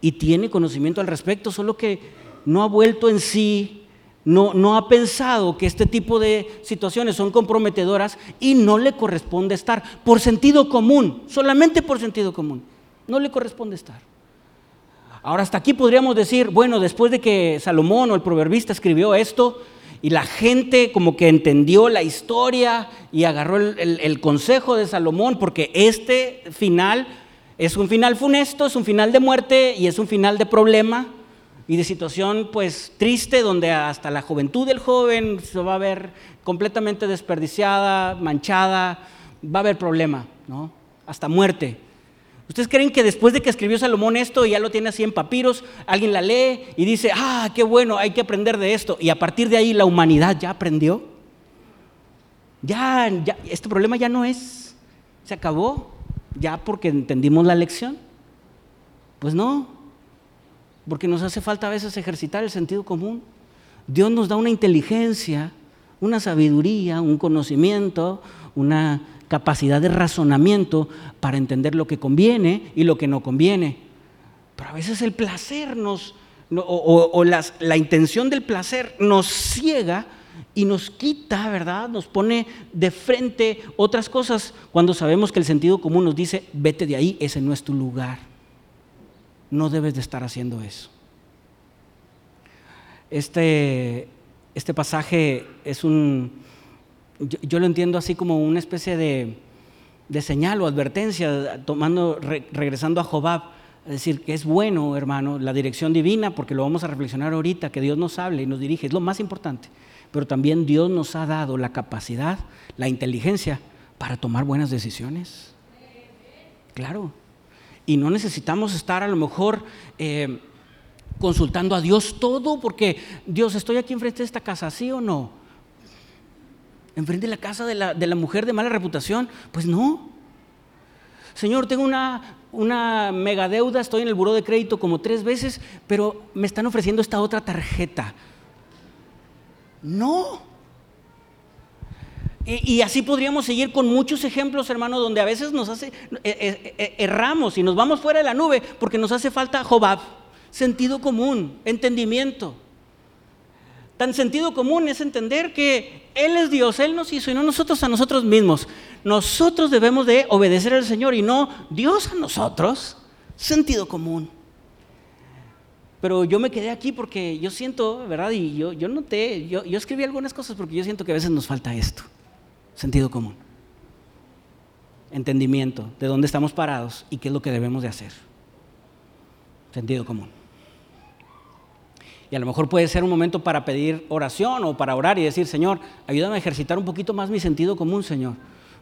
Speaker 1: y tiene conocimiento al respecto, solo que no ha vuelto en sí no, ha pensado que este tipo de situaciones son comprometedoras y no le corresponde estar por sentido común, solamente por sentido común. No le corresponde estar. Ahora, hasta aquí podríamos decir, bueno, después de que Salomón o el proverbista escribió esto y la gente como que entendió la historia y agarró el consejo de Salomón, porque este final es un final funesto, es un final de muerte y es un final de problema y de situación pues triste donde hasta la juventud del joven se va a ver completamente desperdiciada, manchada, va a haber problema, ¿no? Hasta muerte. ¿Ustedes creen que después de que escribió Salomón esto y ya lo tiene así en papiros, alguien la lee y dice, ah, qué bueno, hay que aprender de esto? Y a partir de ahí la humanidad ya aprendió. Ya, ya este problema ya no es, se acabó, ya porque entendimos la lección. Pues no, porque nos hace falta a veces ejercitar el sentido común. Dios nos da una inteligencia, una sabiduría, un conocimiento, una capacidad de razonamiento para entender lo que conviene y lo que no conviene. Pero a veces el placer nos, o, la intención del placer nos ciega y nos quita, ¿verdad? Nos pone de frente otras cosas cuando sabemos que el sentido común nos dice, vete de ahí, ese no es tu lugar no debes de estar haciendo eso. Este, este pasaje es un, yo, lo entiendo así como una especie de, señal o advertencia, tomando, regresando a Jobab, decir, que es bueno, hermano, la dirección divina, porque lo vamos a reflexionar ahorita, que Dios nos hable y nos dirige, es lo más importante, pero también Dios nos ha dado la capacidad, la inteligencia para tomar buenas decisiones. Claro, y no necesitamos estar a lo mejor eh, consultando a Dios todo, porque Dios, estoy aquí enfrente de esta casa, ¿sí o no? Enfrente de la casa de la, de la mujer de mala reputación, pues no. Señor, tengo una, una mega deuda, estoy en el buró de crédito como tres veces, pero me están ofreciendo esta otra tarjeta. No. Y, así podríamos seguir con muchos ejemplos, hermano, donde a veces nos hace, eh, eh, eh, erramos y nos vamos fuera de la nube porque nos hace falta Jobab, sentido común, entendimiento. Tan sentido común es entender que Él es Dios, Él nos hizo y no nosotros a nosotros mismos. Nosotros debemos de obedecer al Señor y no Dios a nosotros. Sentido común. Pero yo me quedé aquí porque yo siento, ¿verdad? Y yo, yo noté, yo, yo escribí algunas cosas porque yo siento que a veces nos falta esto. Sentido común. Entendimiento de dónde estamos parados y qué es lo que debemos de hacer. Sentido común. Y a lo mejor puede ser un momento para pedir oración o para orar y decir, Señor, ayúdame a ejercitar un poquito más mi sentido común, Señor.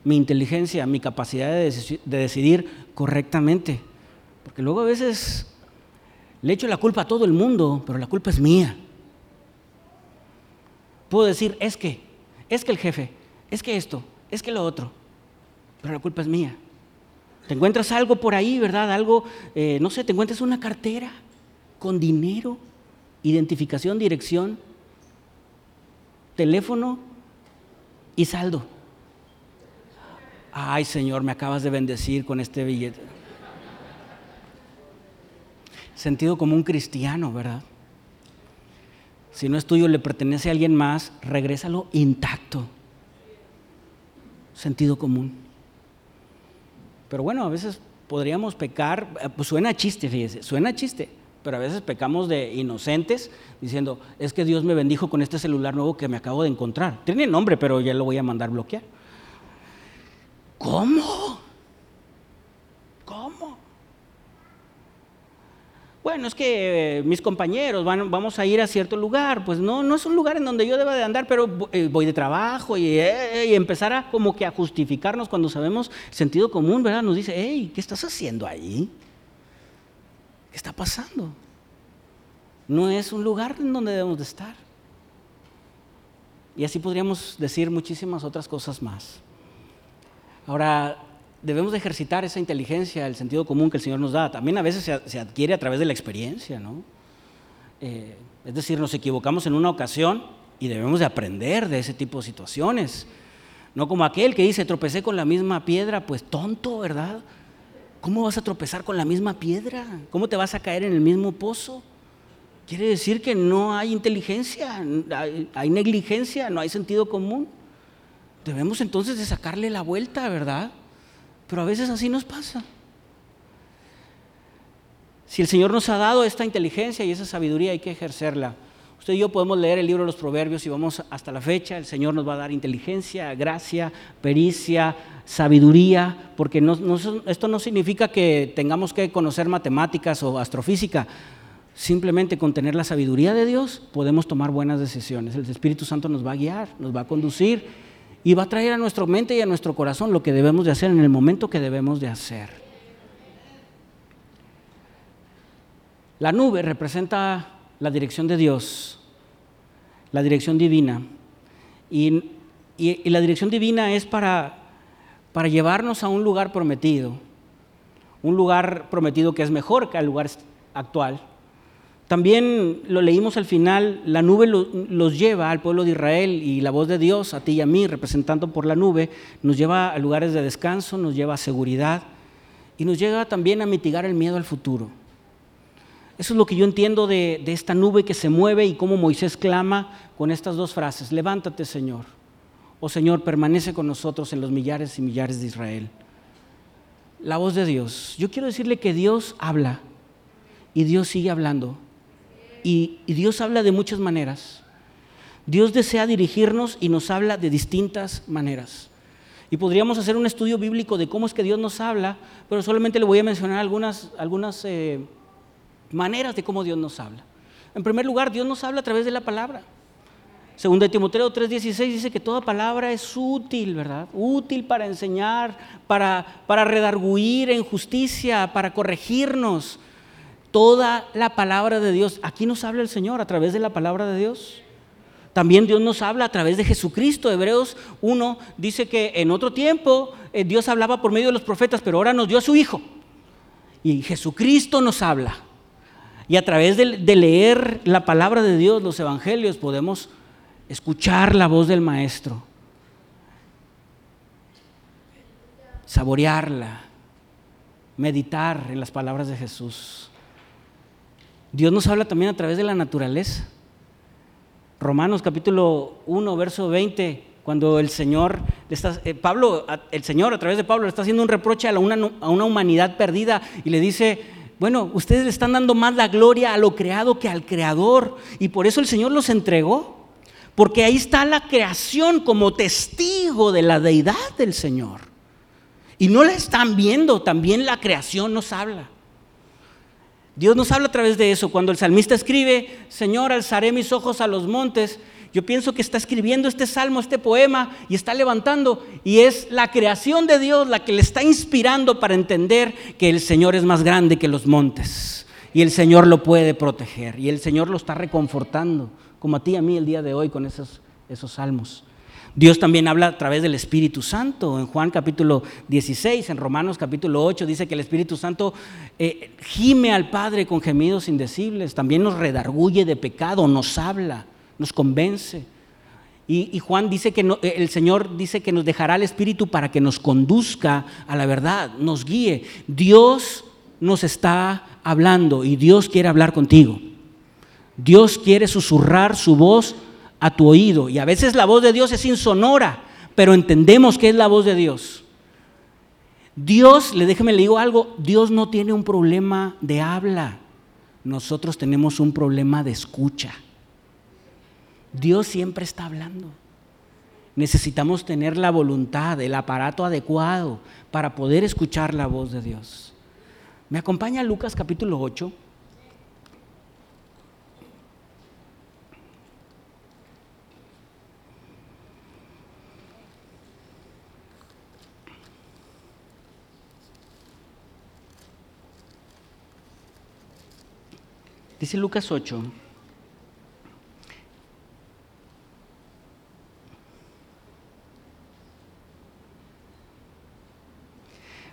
Speaker 1: Mi inteligencia, mi capacidad de, de decidir correctamente. Porque luego a veces le echo la culpa a todo el mundo, pero la culpa es mía. Puedo decir, es que, es que el jefe, es que esto, es que lo otro, pero la culpa es mía. Te encuentras algo por ahí, ¿verdad? Algo, eh, no sé, te encuentras una cartera con dinero, identificación, dirección, teléfono y saldo. Ay, Señor, me acabas de bendecir con este billete. Sentido como un cristiano, ¿verdad? Si no es tuyo, le pertenece a alguien más, regrésalo intacto sentido común. Pero bueno, a veces podríamos pecar, eh, pues suena chiste, fíjese, suena chiste, pero a veces pecamos de inocentes diciendo, es que Dios me bendijo con este celular nuevo que me acabo de encontrar. Tiene nombre, pero ya lo voy a mandar bloquear. ¿Cómo? ¿Cómo? Bueno, es que eh, mis compañeros van, vamos a ir a cierto lugar. Pues no, no es un lugar en donde yo deba de andar, pero eh, voy de trabajo y, eh, y, empezar a como que a justificarnos cuando sabemos sentido común, ¿verdad? Nos dice, hey, ¿qué estás haciendo ahí? ¿Qué está pasando? No es un lugar en donde debemos de estar. Y así podríamos decir muchísimas otras cosas más. Ahora, debemos de ejercitar esa inteligencia, el sentido común que el Señor nos da. También a veces se, adquiere a través de la experiencia, ¿no? Eh, es decir, nos equivocamos en una ocasión y debemos de aprender de ese tipo de situaciones. No como aquel que dice, tropecé con la misma piedra, pues tonto, ¿verdad? ¿Cómo vas a tropezar con la misma piedra? ¿Cómo te vas a caer en el mismo pozo? Quiere decir que no hay inteligencia, hay, negligencia, no hay sentido común. Debemos entonces de sacarle la vuelta, ¿verdad? Pero a veces así nos pasa. Si el Señor nos ha dado esta inteligencia y esa sabiduría, hay que ejercerla. Usted y yo podemos leer el libro de los Proverbios y vamos hasta la fecha. El Señor nos va a dar inteligencia, gracia, pericia, sabiduría, porque esto no significa que tengamos que conocer matemáticas o astrofísica. Simplemente con tener la sabiduría de Dios podemos tomar buenas decisiones. El Espíritu Santo nos va a guiar, nos va a conducir y va a traer a nuestra mente y a nuestro corazón lo que debemos de hacer en el momento que debemos de hacer. La nube representa la dirección de Dios, la dirección divina. Y, la dirección divina es para, para llevarnos a un lugar prometido, un lugar prometido que es mejor que el lugar actual. También lo leímos al final, la nube los lleva al pueblo de Israel y la voz de Dios, a ti y a mí, representando por la nube, nos lleva a lugares de descanso, nos lleva a seguridad y nos lleva también a mitigar el miedo al futuro. Eso es lo que yo entiendo de, esta nube que se mueve y cómo Moisés clama con estas dos frases. Levántate, Señor. Oh Señor, permanece con nosotros en los millares y millares de Israel. La voz de Dios. Yo quiero decirle que Dios habla y Dios sigue hablando. Y, Dios habla de muchas maneras. Dios desea dirigirnos y nos habla de distintas maneras. Y podríamos hacer un estudio bíblico de cómo es que Dios nos habla, pero solamente le voy a mencionar algunas, algunas eh, maneras de cómo Dios nos habla. En primer lugar, Dios nos habla a través de la palabra. Segundo de Timoteo 3:16 dice que toda palabra es útil, ¿verdad? Útil para enseñar, para, para redarguir en justicia, para corregirnos. Toda la palabra de Dios. Aquí nos habla el Señor a través de la palabra de Dios. También Dios nos habla a través de Jesucristo. Hebreos 1 dice que en otro tiempo eh, Dios hablaba por medio de los profetas, pero ahora nos dio a su Hijo. Y Jesucristo nos habla. Y a través de, leer la palabra de Dios, los evangelios, podemos escuchar la voz del Maestro, saborearla, meditar en las palabras de Jesús. Dios nos habla también a través de la naturaleza. Romanos capítulo 1, verso 20, cuando el Señor, está, eh, Pablo, el Señor a través de Pablo le está haciendo un reproche a, una, a una humanidad perdida y le dice, bueno, ustedes le están dando más la gloria a lo creado que al creador. Y por eso el Señor los entregó. Porque ahí está la creación como testigo de la deidad del Señor. Y no la están viendo, también la creación nos habla. Dios nos habla a través de eso. Cuando el salmista escribe, Señor, alzaré mis ojos a los montes, yo pienso que está escribiendo este salmo, este poema, y está levantando, y es la creación de Dios la que le está inspirando para entender que el Señor es más grande que los montes, y el Señor lo puede proteger, y el Señor lo está reconfortando, como a ti y a mí el día de hoy con esos, esos salmos. Dios también habla a través del Espíritu Santo. En Juan capítulo 16, en Romanos capítulo 8, dice que el Espíritu Santo eh, gime al Padre con gemidos indecibles, también nos redarguye de pecado, nos habla nos convence. Y, Juan dice que el Señor dice que nos dejará el Espíritu para que nos conduzca a la verdad, nos guíe. Dios nos está hablando y Dios quiere hablar contigo. Dios quiere susurrar su voz a tu oído. Y a veces la voz de Dios es insonora, pero entendemos que es la voz de Dios. Dios, le déjeme le digo algo, Dios no tiene un problema de habla. nosotros tenemos un problema de escucha. Dios siempre está hablando. Necesitamos tener la voluntad, el aparato adecuado para poder escuchar la voz de Dios. ¿Me acompaña Lucas capítulo 8? Dice Lucas 8.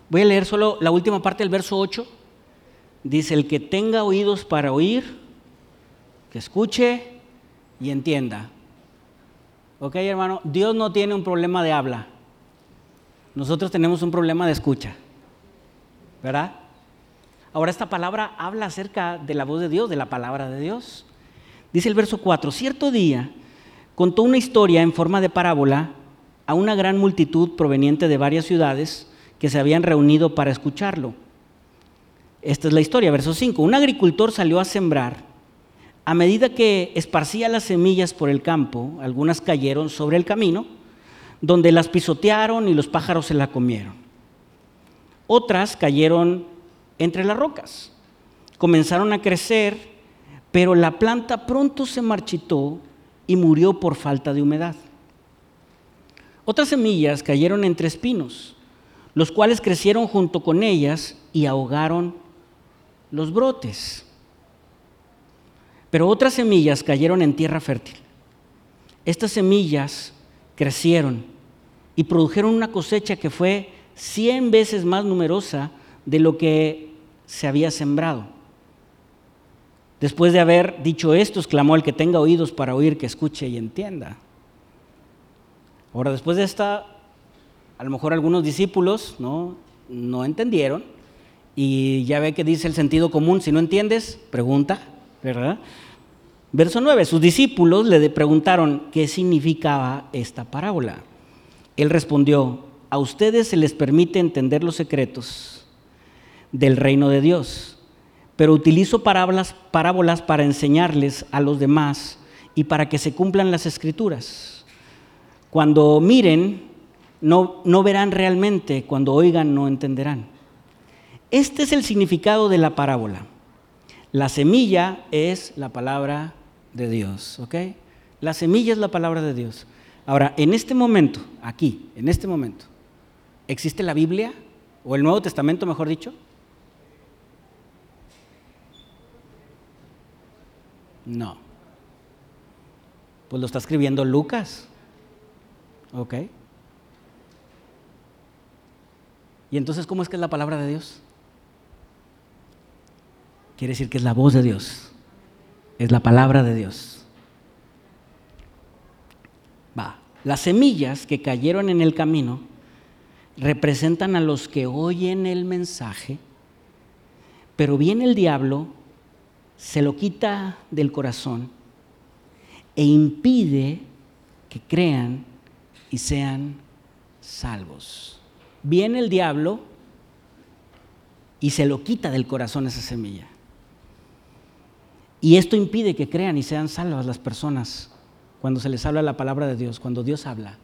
Speaker 1: Voy a leer solo la última parte del verso 8. Dice, el que tenga oídos para oír, que escuche y entienda. Ok, hermano, Dios no tiene un problema de habla. Nosotros tenemos un problema de escucha. ¿Verdad? Ahora esta palabra habla acerca de la voz de Dios, de la palabra de Dios. Dice el verso 4, cierto día contó una historia en forma de parábola a una gran multitud proveniente de varias ciudades que se habían reunido para escucharlo. Esta es la historia, verso 5. Un agricultor salió a sembrar. A medida que esparcía las semillas por el campo, algunas cayeron sobre el camino, donde las pisotearon y los pájaros se la comieron. Otras cayeron entre las rocas. Comenzaron a crecer, pero la planta pronto se marchitó y murió por falta de humedad. Otras semillas cayeron entre espinos, los cuales crecieron junto con ellas y ahogaron los brotes. Pero otras semillas cayeron en tierra fértil. Estas semillas crecieron y produjeron una cosecha que fue cien veces más numerosa de lo que se había sembrado. Después de haber dicho esto, exclamó el que tenga oídos para oír, que escuche y entienda. Ahora, después de esta, a lo mejor algunos discípulos no, no entendieron y ya ve que dice el sentido común, si no entiendes, pregunta, ¿verdad? Verso 9, sus discípulos le preguntaron qué significaba esta parábola. Él respondió, a ustedes se les permite entender los secretos del reino de Dios. Pero utilizo parábolas, para enseñarles a los demás y para que se cumplan las escrituras. Cuando miren, no, no verán realmente, cuando oigan, no entenderán. Este es el significado de la parábola. La semilla es la palabra de Dios, ¿ok? La semilla es la palabra de Dios. Ahora, en este momento, aquí, en este momento, ¿existe la Biblia? ¿O el Nuevo Testamento, mejor dicho? No. Pues lo está escribiendo Lucas. ¿Ok? ¿Y entonces cómo es que es la palabra de Dios? Quiere decir que es la voz de Dios. Es la palabra de Dios. Va. Las semillas que cayeron en el camino representan a los que oyen el mensaje, pero viene el diablo se lo quita del corazón e impide que crean y sean salvos. Viene el diablo y se lo quita del corazón esa semilla. Y esto impide que crean y sean salvas las personas cuando se les habla la palabra de Dios, cuando Dios habla.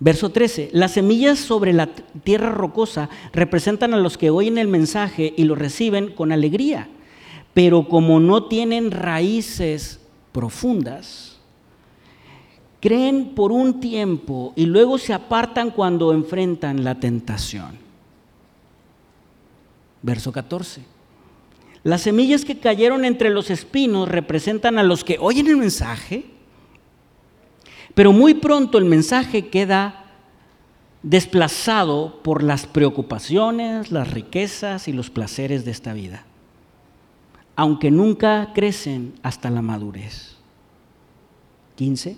Speaker 1: Verso 13, las semillas sobre la tierra rocosa representan a los que oyen el mensaje y lo reciben con alegría pero como no tienen raíces profundas, creen por un tiempo y luego se apartan cuando enfrentan la tentación. Verso 14. Las semillas que cayeron entre los espinos representan a los que oyen el mensaje, pero muy pronto el mensaje queda desplazado por las preocupaciones, las riquezas y los placeres de esta vida aunque nunca crecen hasta la madurez. 15.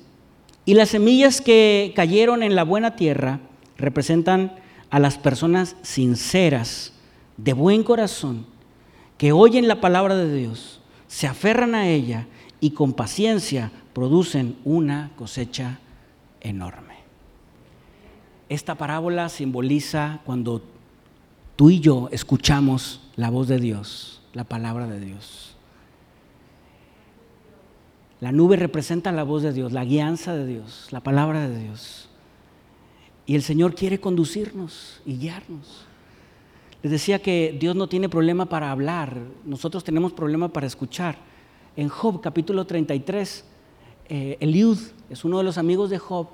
Speaker 1: Y las semillas que cayeron en la buena tierra representan a las personas sinceras, de buen corazón, que oyen la palabra de Dios, se aferran a ella y con paciencia producen una cosecha enorme. Esta parábola simboliza cuando tú y yo escuchamos la voz de Dios la palabra de Dios. La nube representa la voz de Dios, la guianza de Dios, la palabra de Dios. Y el Señor quiere conducirnos y guiarnos. Les decía que Dios no tiene problema para hablar, nosotros tenemos problema para escuchar. En Job capítulo 33, eh, Eliud es uno de los amigos de Job,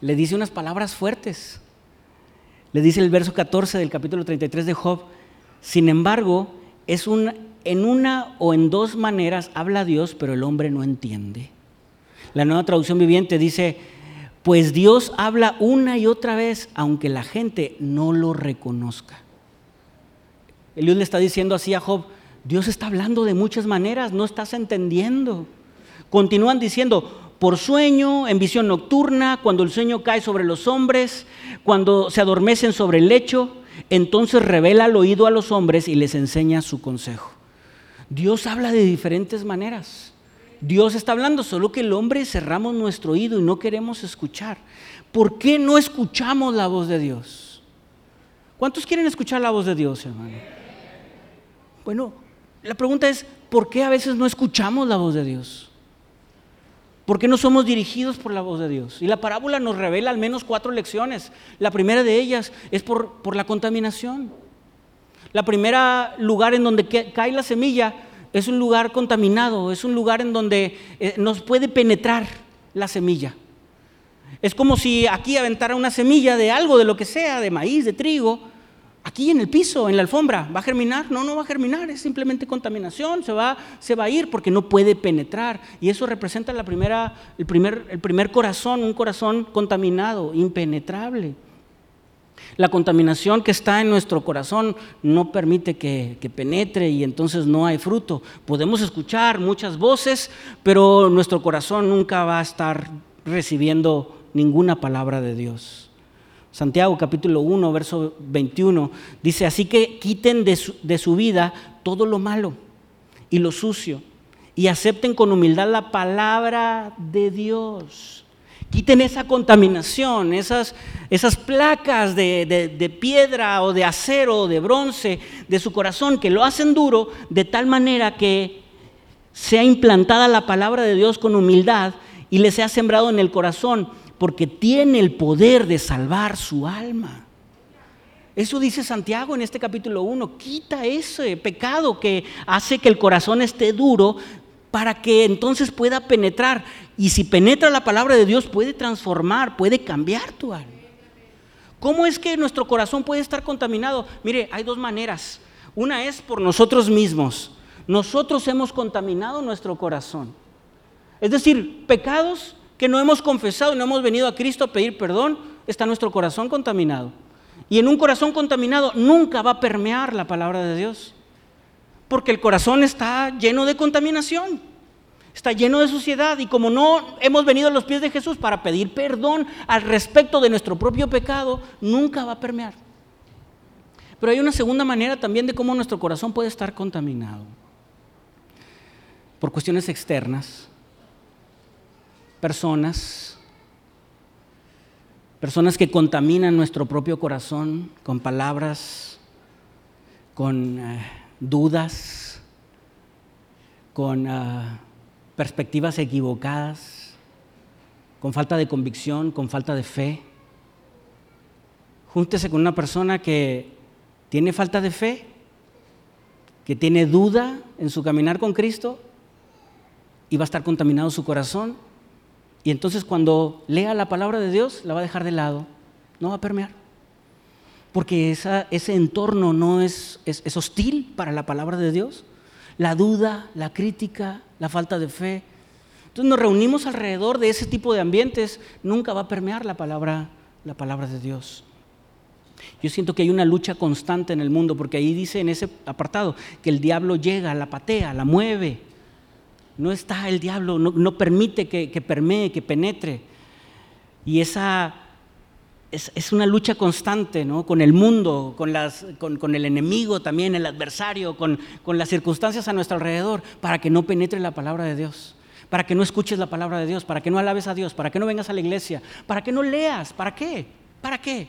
Speaker 1: le dice unas palabras fuertes. Le dice el verso 14 del capítulo 33 de Job, sin embargo, es un en una o en dos maneras habla Dios, pero el hombre no entiende. La nueva traducción viviente dice, pues Dios habla una y otra vez, aunque la gente no lo reconozca. Eliud le está diciendo así a Job, Dios está hablando de muchas maneras, no estás entendiendo. Continúan diciendo, por sueño, en visión nocturna, cuando el sueño cae sobre los hombres, cuando se adormecen sobre el lecho, entonces revela al oído a los hombres y les enseña su consejo. Dios habla de diferentes maneras. Dios está hablando, solo que el hombre cerramos nuestro oído y no queremos escuchar. ¿Por qué no escuchamos la voz de Dios? ¿Cuántos quieren escuchar la voz de Dios, hermano? Bueno, la pregunta es, ¿por qué a veces no escuchamos la voz de Dios? ¿Por qué no somos dirigidos por la voz de Dios? Y la parábola nos revela al menos cuatro lecciones. La primera de ellas es por, por la contaminación. La primera lugar en donde cae la semilla es un lugar contaminado, es un lugar en donde eh, nos puede penetrar la semilla. Es como si aquí aventara una semilla de algo, de lo que sea, de maíz, de trigo, aquí en el piso, en la alfombra. ¿Va a germinar? No, no va a germinar, es simplemente contaminación, se va, se va a ir porque no puede penetrar. Y eso representa la primera, el, primer, el primer corazón, un corazón contaminado, impenetrable. La contaminación que está en nuestro corazón no permite que, penetre y entonces no hay fruto. Podemos escuchar muchas voces, pero nuestro corazón nunca va a estar recibiendo ninguna palabra de Dios. Santiago capítulo 1, verso 21 dice, así que quiten de su, de su vida todo lo malo y lo sucio y acepten con humildad la palabra de Dios. Quiten esa contaminación, esas, esas placas de, de, piedra o de acero o de bronce de su corazón que lo hacen duro de tal manera que sea implantada la palabra de Dios con humildad y le sea sembrado en el corazón, porque tiene el poder de salvar su alma. Eso dice Santiago en este capítulo 1. Quita ese pecado que hace que el corazón esté duro para que entonces pueda penetrar. Y si penetra la palabra de Dios, puede transformar, puede cambiar tu alma. ¿Cómo es que nuestro corazón puede estar contaminado? Mire, hay dos maneras. Una es por nosotros mismos. Nosotros hemos contaminado nuestro corazón. Es decir, pecados que no hemos confesado no hemos venido a Cristo a pedir perdón, está nuestro corazón contaminado. Y en un corazón contaminado nunca va a permear la palabra de Dios porque el corazón está lleno de contaminación, está lleno de suciedad y como no hemos venido a los pies de Jesús para pedir perdón al respecto de nuestro propio pecado, nunca va a permear. Pero hay una segunda manera también de cómo nuestro corazón puede estar contaminado. Por cuestiones externas, personas, personas que contaminan nuestro propio corazón con palabras, con... Eh, dudas, con ah, perspectivas equivocadas, con falta de convicción, con falta de fe. Júntese con una persona que tiene falta de fe, que tiene duda en su caminar con Cristo y va a estar contaminado su corazón. Y entonces cuando lea la palabra de Dios, la va a dejar de lado, no va a permear porque ese entorno no es, es, hostil para la palabra de Dios. La duda, la crítica, la falta de fe. Entonces nos reunimos alrededor de ese tipo de ambientes, nunca va a permear la palabra, la palabra de Dios. Yo siento que hay una lucha constante en el mundo, porque ahí dice en ese apartado que el diablo llega, la patea, la mueve. No está el diablo, no, permite que, que permee, que penetre. Y esa es, una lucha constante ¿no? con el mundo, con, las, con, el enemigo también, el adversario, con, con las circunstancias a nuestro alrededor, para que no penetre la palabra de Dios, para que no escuches la palabra de Dios, para que no alabes a Dios, para que no vengas a la iglesia, para que no leas, ¿para qué? ¿Para qué?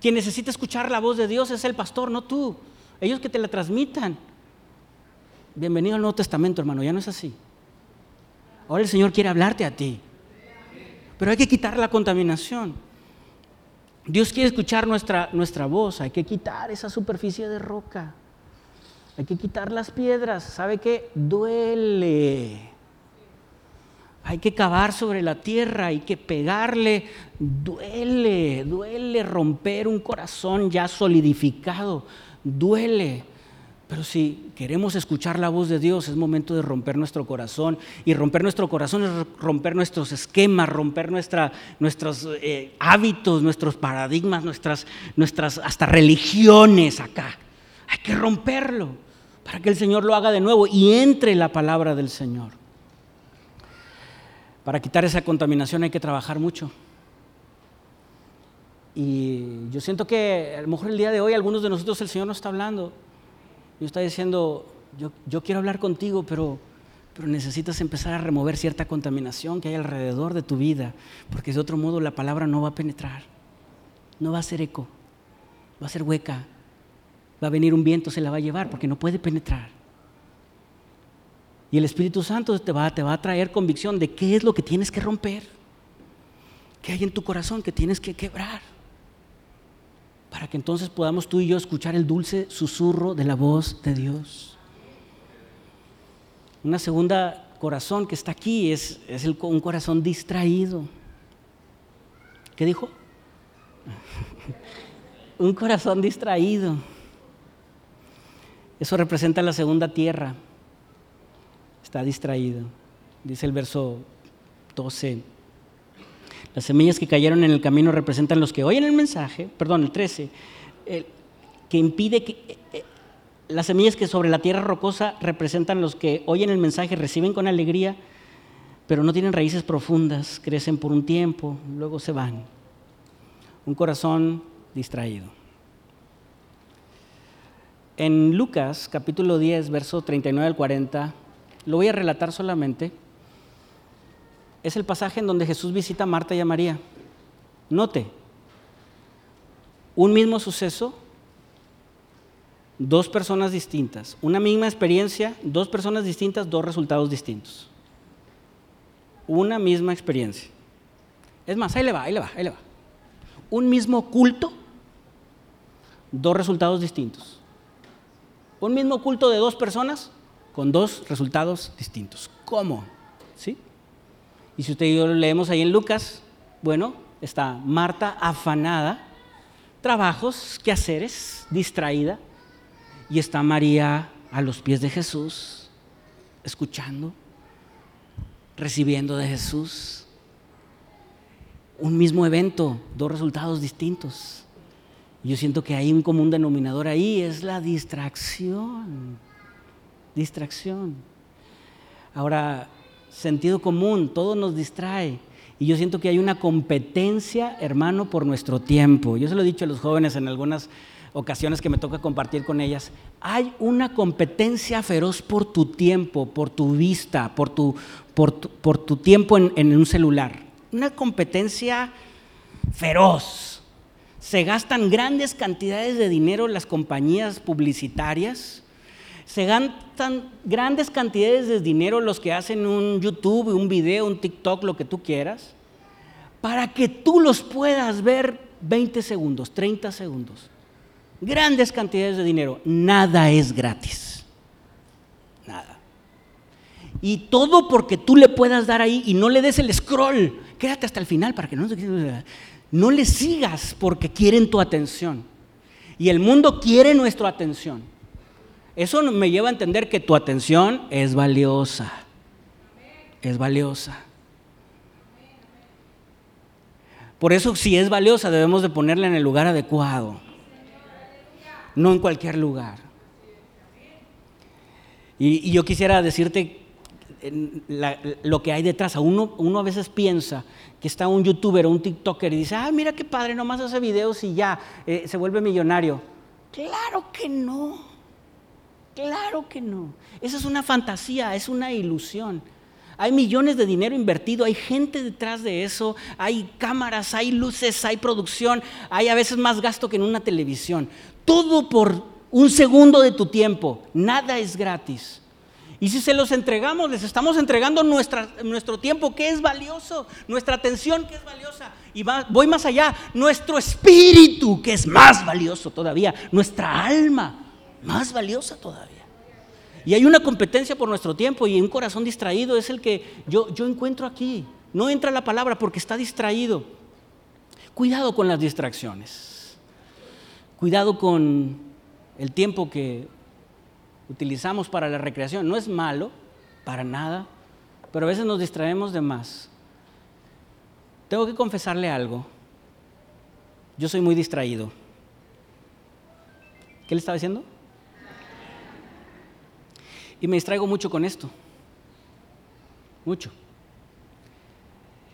Speaker 1: Quien necesita escuchar la voz de Dios es el pastor, no tú. Ellos que te la transmitan. Bienvenido al Nuevo Testamento, hermano, ya no es así. Ahora el Señor quiere hablarte a ti. Pero hay que quitar la contaminación. Dios quiere escuchar nuestra, nuestra voz, hay que quitar esa superficie de roca. Hay que quitar las piedras. ¿Sabe qué? Duele. Hay que cavar sobre la tierra, hay que pegarle. Duele, duele romper un corazón ya solidificado. Duele. Pero si queremos escuchar la voz de Dios, es momento de romper nuestro corazón. Y romper nuestro corazón es romper nuestros esquemas, romper nuestra, nuestros eh, hábitos, nuestros paradigmas, nuestras, nuestras hasta religiones acá. Hay que romperlo para que el Señor lo haga de nuevo y entre la palabra del Señor. Para quitar esa contaminación hay que trabajar mucho. Y yo siento que a lo mejor el día de hoy algunos de nosotros el Señor nos está hablando. Y está diciendo, yo, quiero hablar contigo, pero, pero necesitas empezar a remover cierta contaminación que hay alrededor de tu vida, porque de otro modo la palabra no va a penetrar, no va a ser eco, va a ser hueca, va a venir un viento, se la va a llevar, porque no puede penetrar. Y el Espíritu Santo te va, te va a traer convicción de qué es lo que tienes que romper, qué hay en tu corazón que tienes que quebrar, para que entonces podamos tú y yo escuchar el dulce susurro de la voz de Dios. Una segunda corazón que está aquí es, es un corazón distraído. ¿Qué dijo? (laughs) un corazón distraído. Eso representa la segunda tierra está distraído. Dice el verso 12. Las semillas que cayeron en el camino representan los que oyen el mensaje, perdón, el 13, que impide que... Eh, eh, las semillas que sobre la tierra rocosa representan los que oyen el mensaje, reciben con alegría, pero no tienen raíces profundas, crecen por un tiempo, luego se van. Un corazón distraído. En Lucas capítulo 10, verso 39 al 40, lo voy a relatar solamente. Es el pasaje en donde Jesús visita a Marta y a María. Note, un mismo suceso, dos personas distintas. Una misma experiencia, dos personas distintas, dos resultados distintos. Una misma experiencia. Es más, ahí le va, ahí le va, ahí le va. Un mismo culto, dos resultados distintos. Un mismo culto de dos personas, con dos resultados distintos. ¿Cómo? ¿Sí? Y si usted y yo lo leemos ahí en Lucas, bueno, está Marta afanada, trabajos, quehaceres, distraída, y está María a los pies de Jesús, escuchando, recibiendo de Jesús. Un mismo evento, dos resultados distintos. Yo siento que hay un común denominador ahí, es la distracción distracción. Ahora, sentido común, todo nos distrae. Y yo siento que hay una competencia, hermano, por nuestro tiempo. Yo se lo he dicho a los jóvenes en algunas ocasiones que me toca compartir con ellas. Hay una competencia feroz por tu tiempo, por tu vista, por tu, por tu, tiempo en, en un celular. Una competencia feroz. Se gastan grandes cantidades de dinero las compañías publicitarias se gastan grandes cantidades de dinero los que hacen un YouTube, un video, un TikTok, lo que tú quieras, para que tú los puedas ver 20 segundos, 30 segundos. Grandes cantidades de dinero. Nada es gratis. Nada. Y todo porque tú le puedas dar ahí y no le des el scroll. Quédate hasta el final para que no, no le sigas porque quieren tu atención. Y el mundo quiere nuestra atención. Eso me lleva a entender que tu atención es valiosa. Es valiosa. Por eso si es valiosa debemos de ponerla en el lugar adecuado. No en cualquier lugar. Y, yo quisiera decirte lo que hay detrás. Uno, uno a veces piensa que está un youtuber o un tiktoker y dice, ah, mira qué padre, nomás hace videos y ya eh, se vuelve millonario. Claro que no. Claro que no. Esa es una fantasía, es una ilusión. Hay millones de dinero invertido, hay gente detrás de eso, hay cámaras, hay luces, hay producción, hay a veces más gasto que en una televisión. Todo por un segundo de tu tiempo, nada es gratis. Y si se los entregamos, les estamos entregando nuestro tiempo que es valioso, nuestra atención que es valiosa. Y voy más allá, nuestro espíritu que es más valioso todavía, nuestra alma más valiosa todavía. Y hay una competencia por nuestro tiempo y un corazón distraído es el que yo, yo encuentro aquí. No entra la palabra porque está distraído. Cuidado con las distracciones. Cuidado con el tiempo que utilizamos para la recreación. No es malo, para nada, pero a veces nos distraemos de más. Tengo que confesarle algo. Yo soy muy distraído. ¿Qué le estaba diciendo? Y me distraigo mucho con esto. Mucho.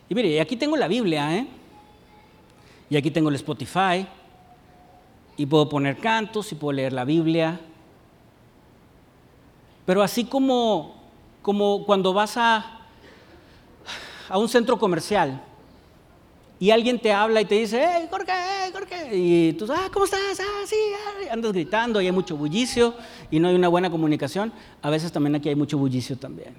Speaker 1: Y mire, aquí tengo la Biblia, ¿eh? Y aquí tengo el Spotify. Y puedo poner cantos y puedo leer la Biblia. Pero así como, como cuando vas a, a un centro comercial y alguien te habla y te dice, hey, Jorge, hey, Jorge, y tú, ah, ¿cómo estás? Ah, sí, ah", andas gritando y hay mucho bullicio y no hay una buena comunicación, a veces también aquí hay mucho bullicio también.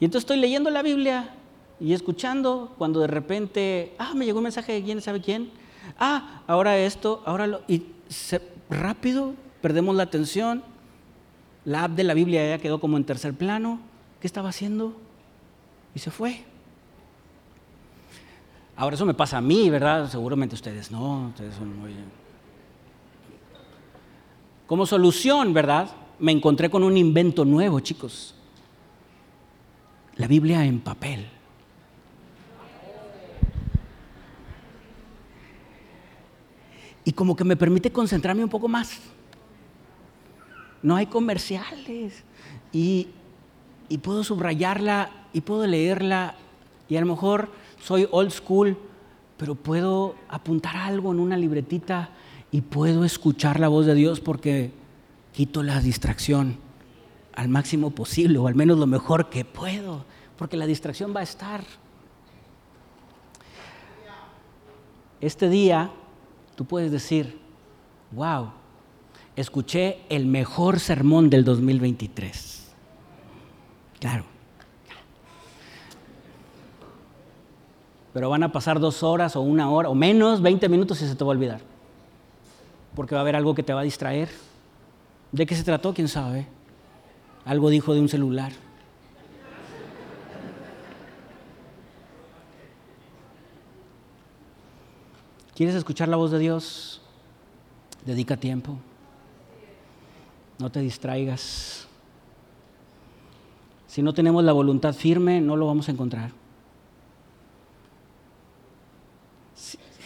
Speaker 1: Y entonces estoy leyendo la Biblia y escuchando cuando de repente, ah, me llegó un mensaje de quién sabe quién, ah, ahora esto, ahora lo, y rápido perdemos la atención la app de la Biblia ya quedó como en tercer plano. ¿Qué estaba haciendo? Y se fue. Ahora eso me pasa a mí, ¿verdad? Seguramente ustedes no, ustedes son muy... Como solución, ¿verdad? Me encontré con un invento nuevo, chicos. La Biblia en papel. Y como que me permite concentrarme un poco más no hay comerciales. Y, puedo subrayarla y puedo leerla y a lo mejor soy old school, pero puedo apuntar algo en una libretita y puedo escuchar la voz de Dios porque quito la distracción al máximo posible o al menos lo mejor que puedo, porque la distracción va a estar. Este día tú puedes decir, wow, escuché el mejor sermón del 2023. Claro. Pero van a pasar dos horas o una hora o menos, 20 minutos y se te va a olvidar. Porque va a haber algo que te va a distraer. ¿De qué se trató? ¿Quién sabe? Algo dijo de un celular. ¿Quieres escuchar la voz de Dios? Dedica tiempo. No te distraigas. Si no tenemos la voluntad firme, no lo vamos a encontrar.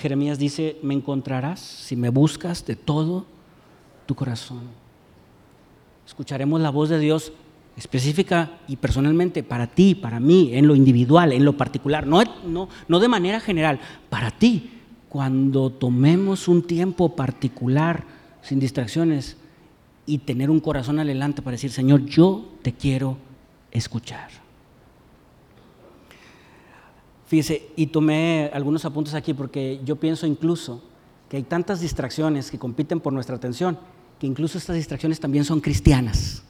Speaker 1: Jeremías dice, me encontrarás si me buscas de todo tu corazón. Escucharemos la voz de Dios específica y personalmente para ti, para mí, en lo individual, en lo particular, no, de manera general, para ti. Cuando tomemos un tiempo particular, sin distracciones, y tener un corazón adelante para decir, Señor, yo te quiero escuchar. Fíjese, y tomé algunos apuntes aquí porque yo pienso incluso que hay tantas distracciones que compiten por nuestra atención, que incluso estas distracciones también son cristianas.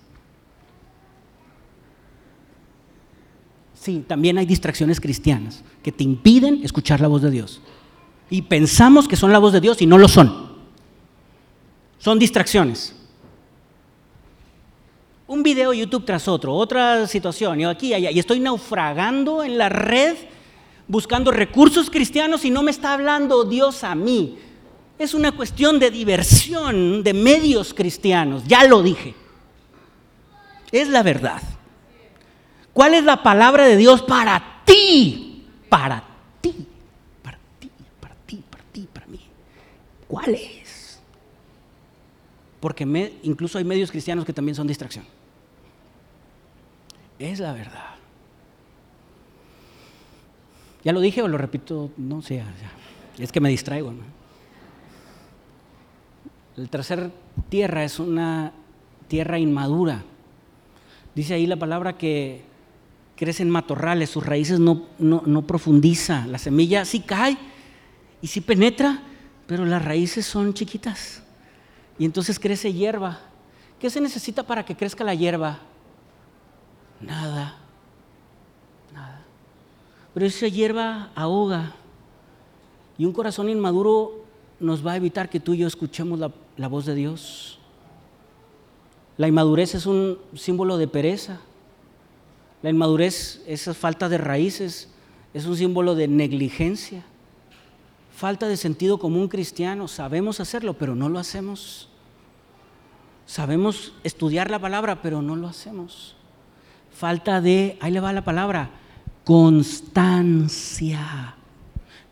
Speaker 1: Sí, también hay distracciones cristianas que te impiden escuchar la voz de Dios. Y pensamos que son la voz de Dios y no lo son. Son distracciones un video YouTube tras otro, otra situación, y aquí allá, y estoy naufragando en la red buscando recursos cristianos y no me está hablando Dios a mí. Es una cuestión de diversión de medios cristianos, ya lo dije. Es la verdad. ¿Cuál es la palabra de Dios para ti? Para ti, para ti, para ti, para ti, para mí. ¿Cuál es? Porque incluso hay medios cristianos que también son distracción. Es la verdad. ¿Ya lo dije o lo repito? No sé, es que me distraigo. El tercer tierra es una tierra inmadura. Dice ahí la palabra que crecen matorrales, sus raíces no, no, no profundiza. La semilla sí cae y sí penetra, pero las raíces son chiquitas. Y entonces crece hierba. ¿Qué se necesita para que crezca la hierba? Nada. Pero esa hierba ahoga. Y un corazón inmaduro nos va a evitar que tú y yo escuchemos la, la voz de Dios. La inmadurez es un símbolo de pereza. La inmadurez, esa falta de raíces, es un símbolo de negligencia. Falta de sentido común cristiano. Sabemos hacerlo, pero no lo hacemos. Sabemos estudiar la palabra, pero no lo hacemos. Falta de, ahí le va la palabra, constancia.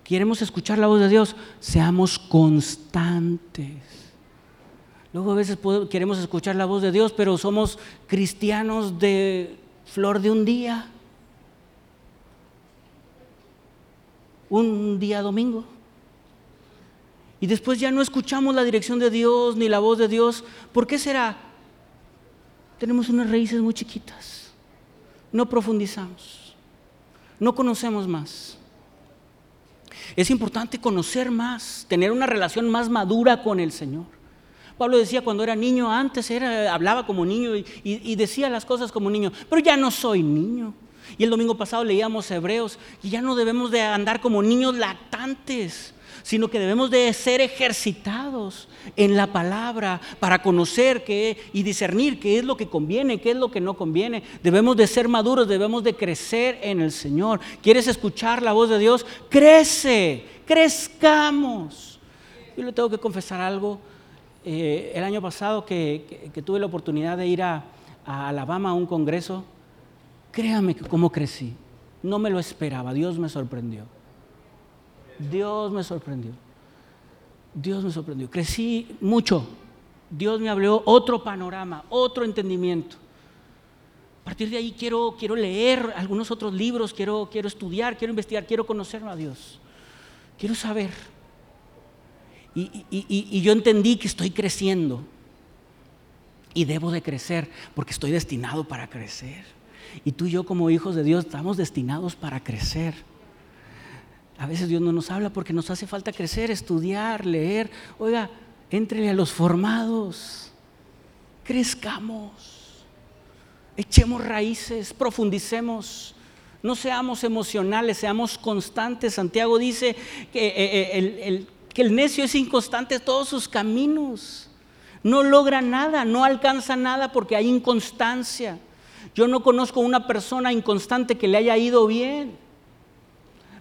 Speaker 1: Queremos escuchar la voz de Dios, seamos constantes. Luego a veces queremos escuchar la voz de Dios, pero somos cristianos de flor de un día. Un día domingo. Y después ya no escuchamos la dirección de Dios ni la voz de Dios. ¿Por qué será? Tenemos unas raíces muy chiquitas. No profundizamos. No conocemos más. Es importante conocer más, tener una relación más madura con el Señor. Pablo decía cuando era niño, antes era, hablaba como niño y, decía las cosas como niño, pero ya no soy niño. Y el domingo pasado leíamos Hebreos y ya no debemos de andar como niños lactantes, sino que debemos de ser ejercitados en la palabra para conocer qué y discernir qué es lo que conviene, qué es lo que no conviene. Debemos de ser maduros, debemos de crecer en el Señor. ¿Quieres escuchar la voz de Dios? Crece, crezcamos. Yo le tengo que confesar algo. Eh, el año pasado que, tuve la oportunidad de ir a, a Alabama a un congreso, créame cómo crecí. No me lo esperaba, Dios me sorprendió. Dios me sorprendió. Dios me sorprendió. Crecí mucho. Dios me abrió otro panorama, otro entendimiento. A partir de ahí quiero, quiero leer algunos otros libros, quiero, quiero estudiar, quiero investigar, quiero conocer a Dios. Quiero saber. Y, y yo entendí que estoy creciendo. Y debo de crecer porque estoy destinado para crecer. Y tú y yo como hijos de Dios estamos destinados para crecer. A veces Dios no nos habla porque nos hace falta crecer, estudiar, leer. Oiga, entrele a los formados, crezcamos, echemos raíces, profundicemos. No seamos emocionales, seamos constantes. Santiago dice que, eh, eh, el, que el necio es inconstante en todos sus caminos. No logra nada, no alcanza nada porque hay inconstancia. Yo no conozco una persona inconstante que le haya ido bien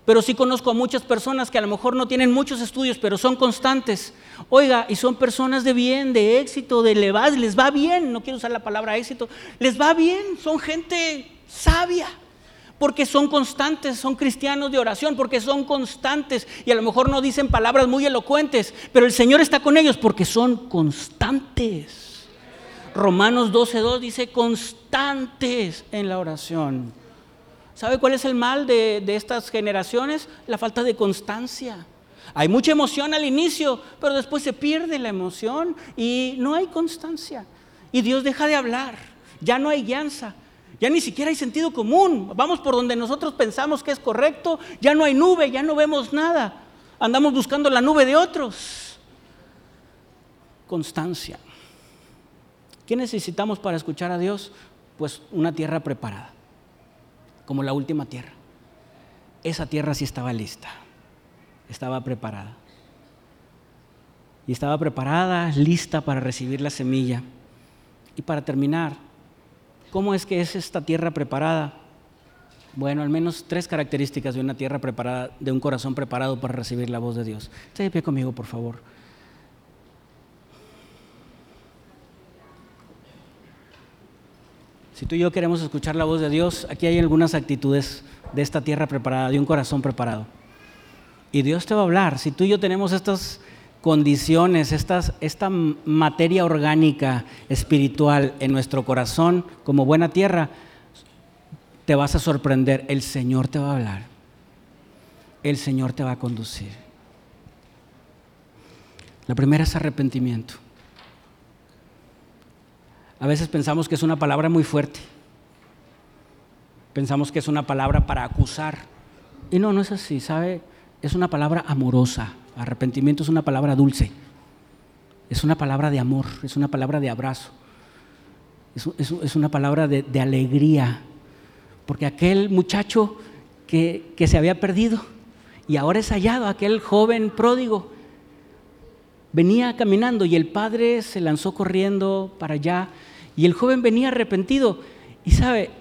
Speaker 1: pero sí conozco a muchas personas que a lo mejor no tienen muchos estudios, pero son constantes. Oiga, y son personas de bien, de éxito, de elevadas, les va bien, no quiero usar la palabra éxito, les va bien, son gente sabia, porque son constantes, son cristianos de oración, porque son constantes y a lo mejor no dicen palabras muy elocuentes, pero el Señor está con ellos porque son constantes. Romanos 12.2 dice constantes en la oración. ¿Sabe cuál es el mal de, estas generaciones? La falta de constancia. Hay mucha emoción al inicio, pero después se pierde la emoción y no hay constancia. Y Dios deja de hablar, ya no hay guianza, ya ni siquiera hay sentido común. Vamos por donde nosotros pensamos que es correcto, ya no hay nube, ya no vemos nada. Andamos buscando la nube de otros. Constancia. ¿Qué necesitamos para escuchar a Dios? Pues una tierra preparada como la última tierra. Esa tierra sí estaba lista, estaba preparada. Y estaba preparada, lista para recibir la semilla. Y para terminar, ¿cómo es que es esta tierra preparada? Bueno, al menos tres características de una tierra preparada, de un corazón preparado para recibir la voz de Dios. Esté de pie conmigo, por favor. Si tú y yo queremos escuchar la voz de Dios, aquí hay algunas actitudes de esta tierra preparada, de un corazón preparado. Y Dios te va a hablar. Si tú y yo tenemos estas condiciones, esta materia orgánica espiritual en nuestro corazón como buena tierra, te vas a sorprender. El Señor te va a hablar. El Señor te va a conducir. La primera es arrepentimiento. A veces pensamos que es una palabra muy fuerte. Pensamos que es una palabra para acusar. Y no, no es así, ¿sabe? Es una palabra amorosa. Arrepentimiento es una palabra dulce. Es una palabra de amor, es una palabra de abrazo. Es, una palabra de, alegría Porque aquel muchacho que, se había perdido y ahora es hallado, aquel joven pródigo, venía caminando y el padre se lanzó corriendo para allá y el joven venía arrepentido. Y sabe,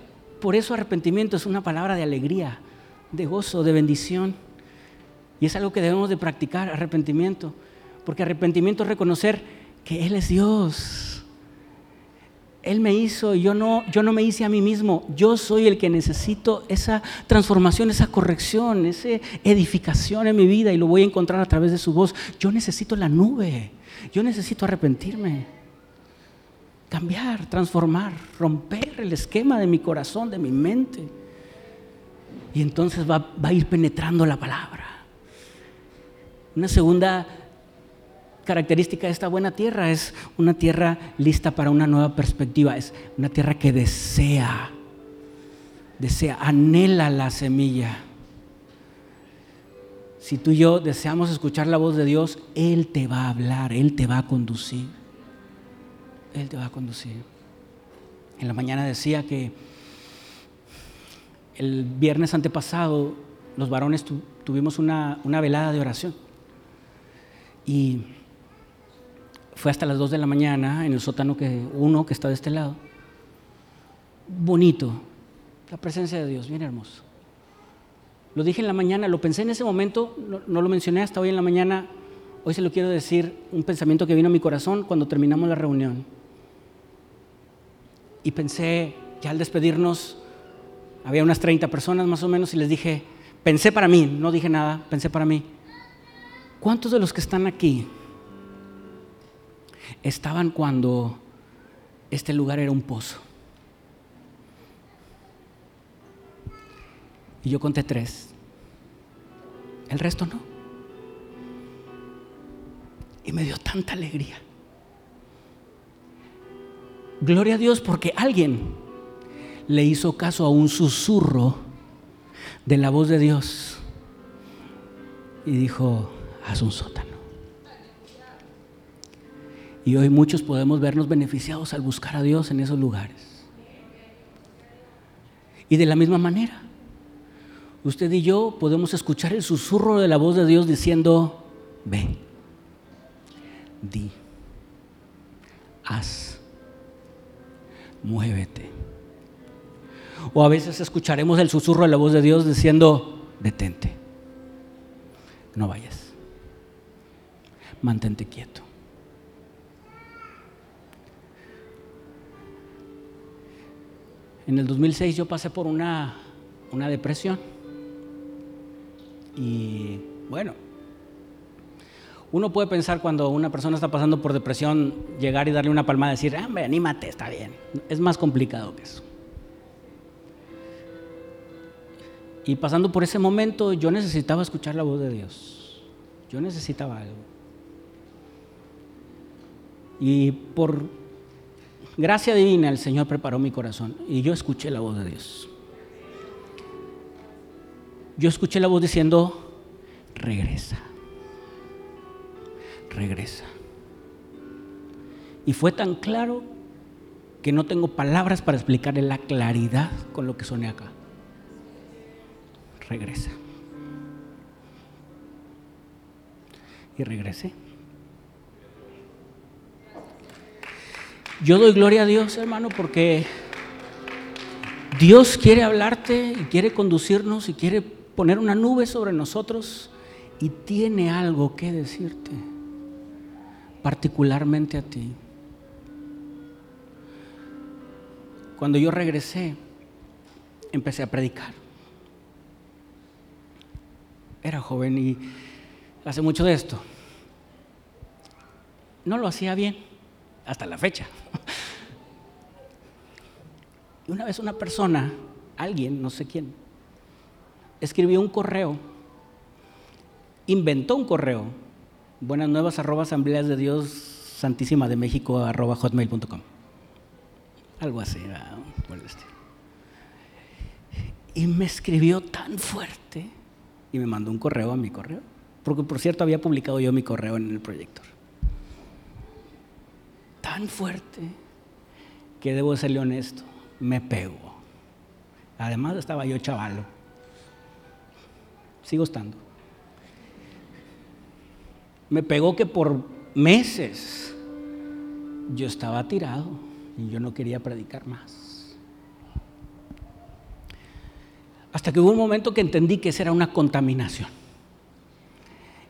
Speaker 1: por eso arrepentimiento es una palabra de alegría, de gozo, de bendición. Y es algo que debemos de practicar, arrepentimiento. Porque arrepentimiento es reconocer que Él es Dios él me hizo, yo no, yo no me hice a mí mismo. Yo soy el que necesito esa transformación, esa corrección, esa edificación en mi vida y lo voy a encontrar a través de su voz. Yo necesito la nube. Yo necesito arrepentirme. Cambiar, transformar, romper el esquema de mi corazón, de mi mente. Y entonces va, va a ir penetrando la palabra. Una segunda característica de esta buena tierra es una tierra lista para una nueva perspectiva, es una tierra que desea, desea, anhela la semilla. Si tú y yo deseamos escuchar la voz de Dios, Él te va a hablar, Él te va a conducir. Él te va a conducir. En la mañana decía que el viernes antepasado los varones tuvimos una, una velada de oración. Y fue hasta las 2 de la mañana en el sótano que uno que está de este lado. Bonito, la presencia de Dios, bien hermoso. Lo dije en la mañana, lo pensé en ese momento, no, lo mencioné hasta hoy en la mañana. Hoy se lo quiero decir, un pensamiento que vino a mi corazón cuando terminamos la reunión. Y pensé, ya al despedirnos, había unas 30 personas más o menos y les dije, pensé para mí, no dije nada, pensé para mí. ¿Cuántos de los que están aquí estaban cuando este lugar era un pozo. Y yo conté tres. El resto no. Y me dio tanta alegría. Gloria a Dios porque alguien le hizo caso a un susurro de la voz de Dios y dijo, haz un sótano. Y hoy muchos podemos vernos beneficiados al buscar a Dios en esos lugares. Y de la misma manera, usted y yo podemos escuchar el susurro de la voz de Dios diciendo, ve, di, haz, muévete. O a veces escucharemos el susurro de la voz de Dios diciendo, detente, no vayas, mantente quieto. En el 2006 yo pasé por una, una depresión. Y bueno, uno puede pensar cuando una persona está pasando por depresión, llegar y darle una palmada y decir, hombre, anímate, está bien. Es más complicado que eso. Y pasando por ese momento, yo necesitaba escuchar la voz de Dios. Yo necesitaba algo. Y por gracia divina el Señor preparó mi corazón y yo escuché la voz de Dios. Yo escuché la voz diciendo, regresa, regresa. Y fue tan claro que no tengo palabras para explicarle la claridad con lo que soné acá. Regresa. Y regresé. Yo doy gloria a Dios, hermano, porque Dios quiere hablarte y quiere conducirnos y quiere poner una nube sobre nosotros y tiene algo que decirte, particularmente a ti. Cuando yo regresé, empecé a predicar. Era joven y hace mucho de esto. No lo hacía bien, hasta la fecha. Y una vez una persona, alguien, no sé quién, escribió un correo, inventó un correo, buenas nuevas arroba asambleas de Dios Santísima de México arroba hotmail.com. Algo así, el estilo. Y me escribió tan fuerte y me mandó un correo a mi correo, porque por cierto había publicado yo mi correo en el proyector. Tan fuerte que debo serle honesto me pegó, Además estaba yo chavalo. Sigo estando. Me pegó que por meses yo estaba tirado y yo no quería predicar más. Hasta que hubo un momento que entendí que esa era una contaminación.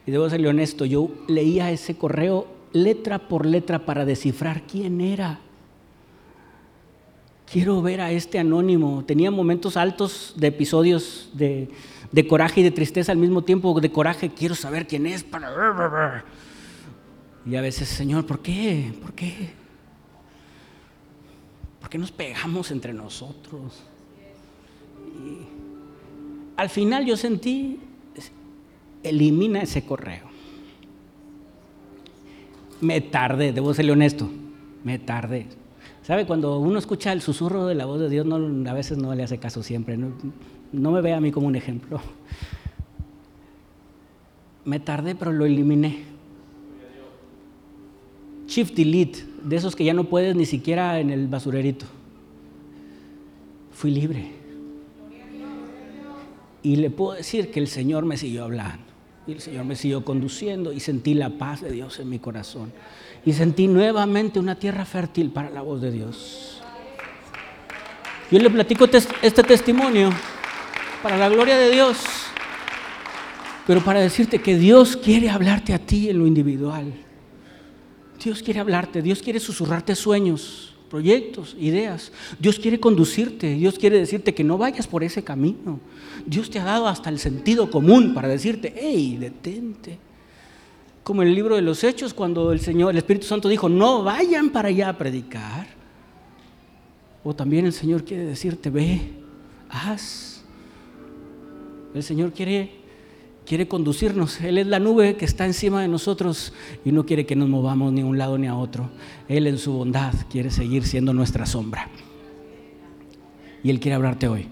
Speaker 1: Y debo serle honesto, yo leía ese correo letra por letra para descifrar quién era. Quiero ver a este anónimo. Tenía momentos altos de episodios de, de coraje y de tristeza al mismo tiempo, de coraje, quiero saber quién es. Y a veces, Señor, ¿por qué? ¿Por qué? ¿Por qué nos pegamos entre nosotros? Y al final yo sentí, elimina ese correo. Me tardé, debo serle honesto, me tardé. ¿Sabe? Cuando uno escucha el susurro de la voz de Dios, no, a veces no le hace caso siempre. No, me ve a mí como un ejemplo. (laughs) Me tardé, pero lo eliminé. Shift Delete, de esos que ya no puedes ni siquiera en el basurerito. Fui libre. Y le puedo decir que el Señor me siguió hablando. Y el Señor me siguió conduciendo y sentí la paz de Dios en mi corazón. Y sentí nuevamente una tierra fértil para la voz de Dios. Yo le platico este testimonio para la gloria de Dios, pero para decirte que Dios quiere hablarte a ti en lo individual. Dios quiere hablarte, Dios quiere susurrarte sueños, proyectos, ideas. Dios quiere conducirte, Dios quiere decirte que no vayas por ese camino. Dios te ha dado hasta el sentido común para decirte, hey, detente. Como en el libro de los Hechos, cuando el Señor, el Espíritu Santo dijo, no vayan para allá a predicar. O también el Señor quiere decirte, ve, haz. El Señor quiere, quiere conducirnos. Él es la nube que está encima de nosotros y no quiere que nos movamos ni a un lado ni a otro. Él en su bondad quiere seguir siendo nuestra sombra. Y Él quiere hablarte hoy.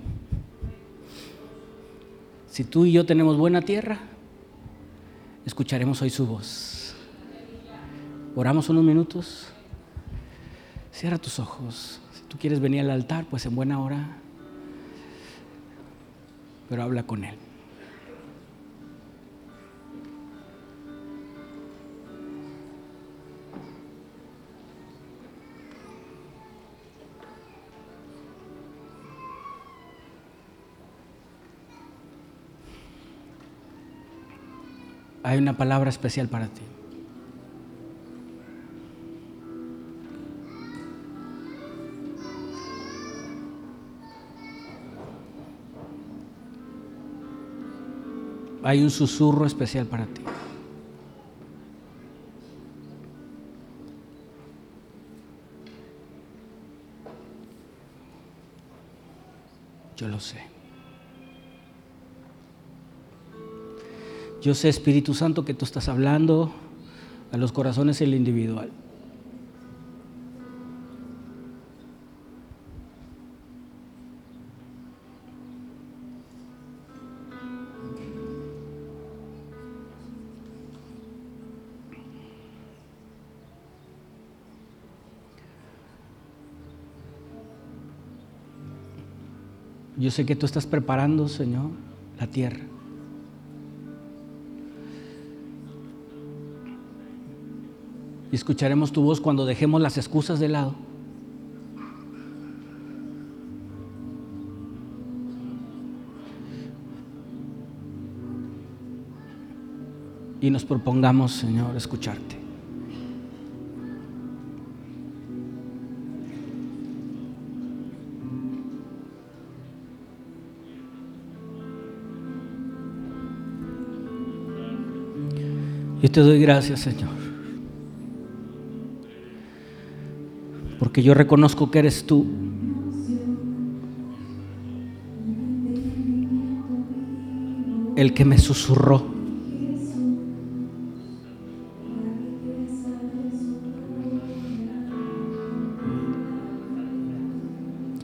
Speaker 1: Si tú y yo tenemos buena tierra, escucharemos hoy su voz. Oramos unos minutos. Cierra tus ojos. Si tú quieres venir al altar, pues en buena hora pero habla con Él. Hay una palabra especial para ti. hay un susurro especial para ti. Yo lo sé. Yo sé, Espíritu Santo, que tú estás hablando a los corazones en lo individual. Yo sé que tú estás preparando, Señor, la tierra. Y escucharemos tu voz cuando dejemos las excusas de lado. Y nos propongamos, Señor, escucharte. Yo te doy gracias, Señor. Porque yo reconozco que eres tú. El que me susurró.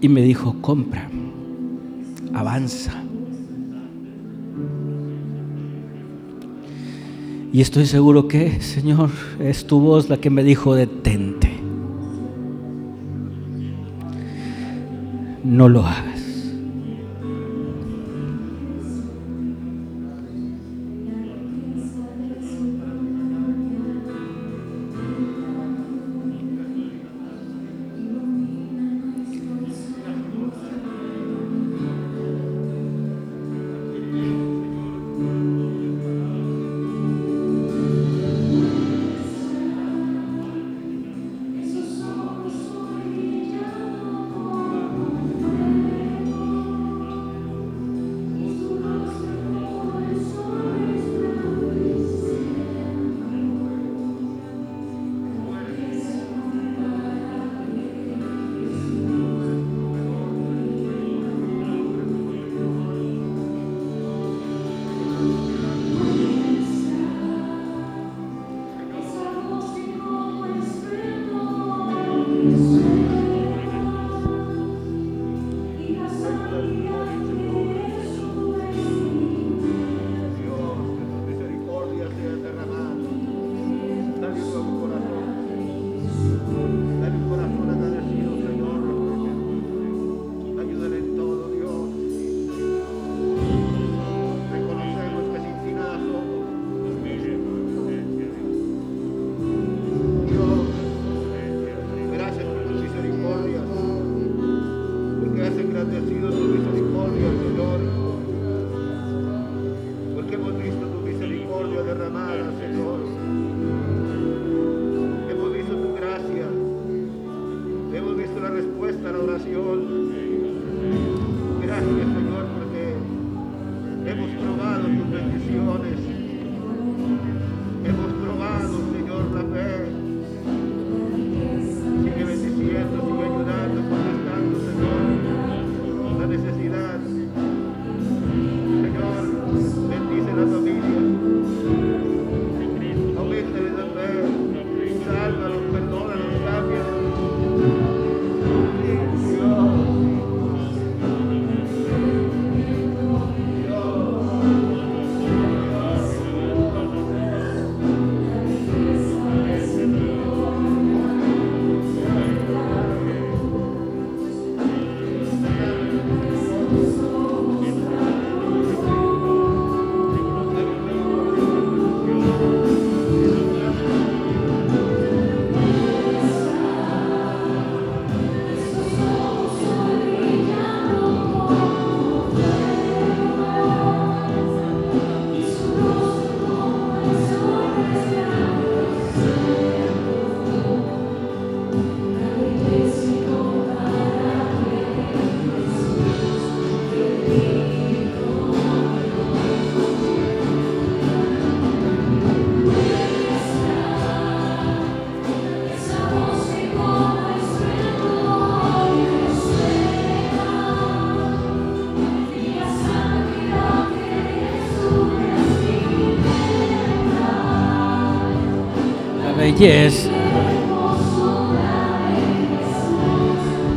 Speaker 1: Y me dijo, compra, avanza. Y estoy seguro que, Señor, es tu voz la que me dijo, detente. No lo hagas.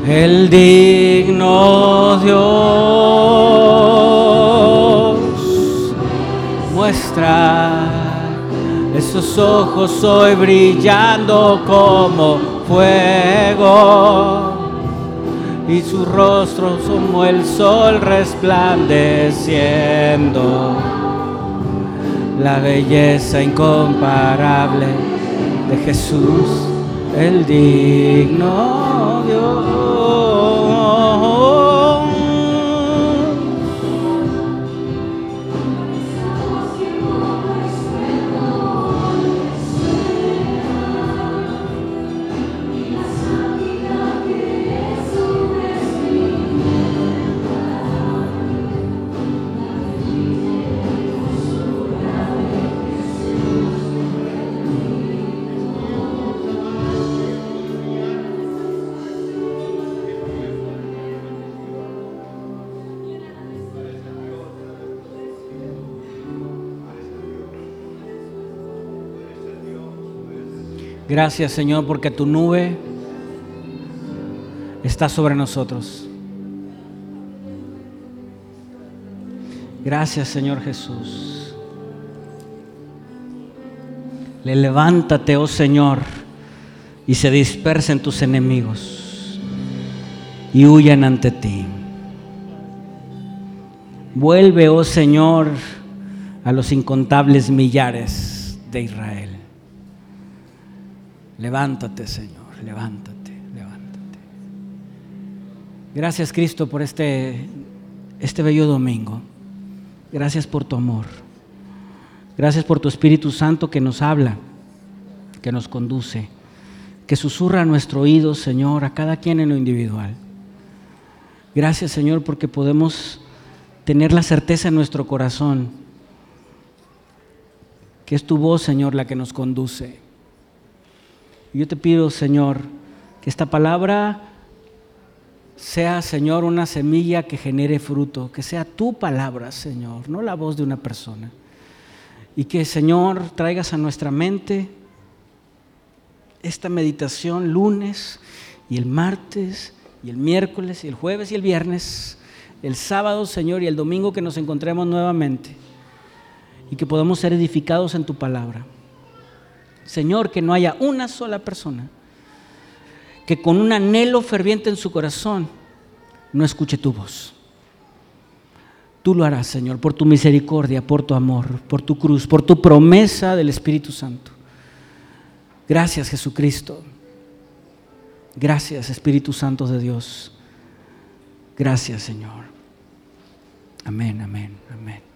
Speaker 1: El digno Dios muestra esos ojos hoy brillando como fuego. Y su rostro como el sol resplandeciendo. La belleza incomparable de Jesús, el digno Dios. Gracias Señor porque tu nube está sobre nosotros. Gracias Señor Jesús. Le levántate, oh Señor, y se dispersen tus enemigos y huyan ante ti. Vuelve, oh Señor, a los incontables millares de Israel. Levántate, Señor, levántate, levántate. Gracias, Cristo, por este, este bello domingo. Gracias por tu amor. Gracias por tu Espíritu Santo que nos habla, que nos conduce, que susurra a nuestro oído, Señor, a cada quien en lo individual. Gracias, Señor, porque podemos tener la certeza en nuestro corazón que es tu voz, Señor, la que nos conduce yo te pido, Señor, que esta palabra sea, Señor, una semilla que genere fruto, que sea tu palabra, Señor, no la voz de una persona. Y que, Señor, traigas a nuestra mente esta meditación lunes y el martes y el miércoles y el jueves y el viernes, el sábado, Señor, y el domingo que nos encontremos nuevamente y que podamos ser edificados en tu palabra. Señor, que no haya una sola persona que con un anhelo ferviente en su corazón no escuche tu voz. Tú lo harás, Señor, por tu misericordia, por tu amor, por tu cruz, por tu promesa del Espíritu Santo. Gracias, Jesucristo. Gracias, Espíritu Santo de Dios. Gracias, Señor. Amén, amén, amén.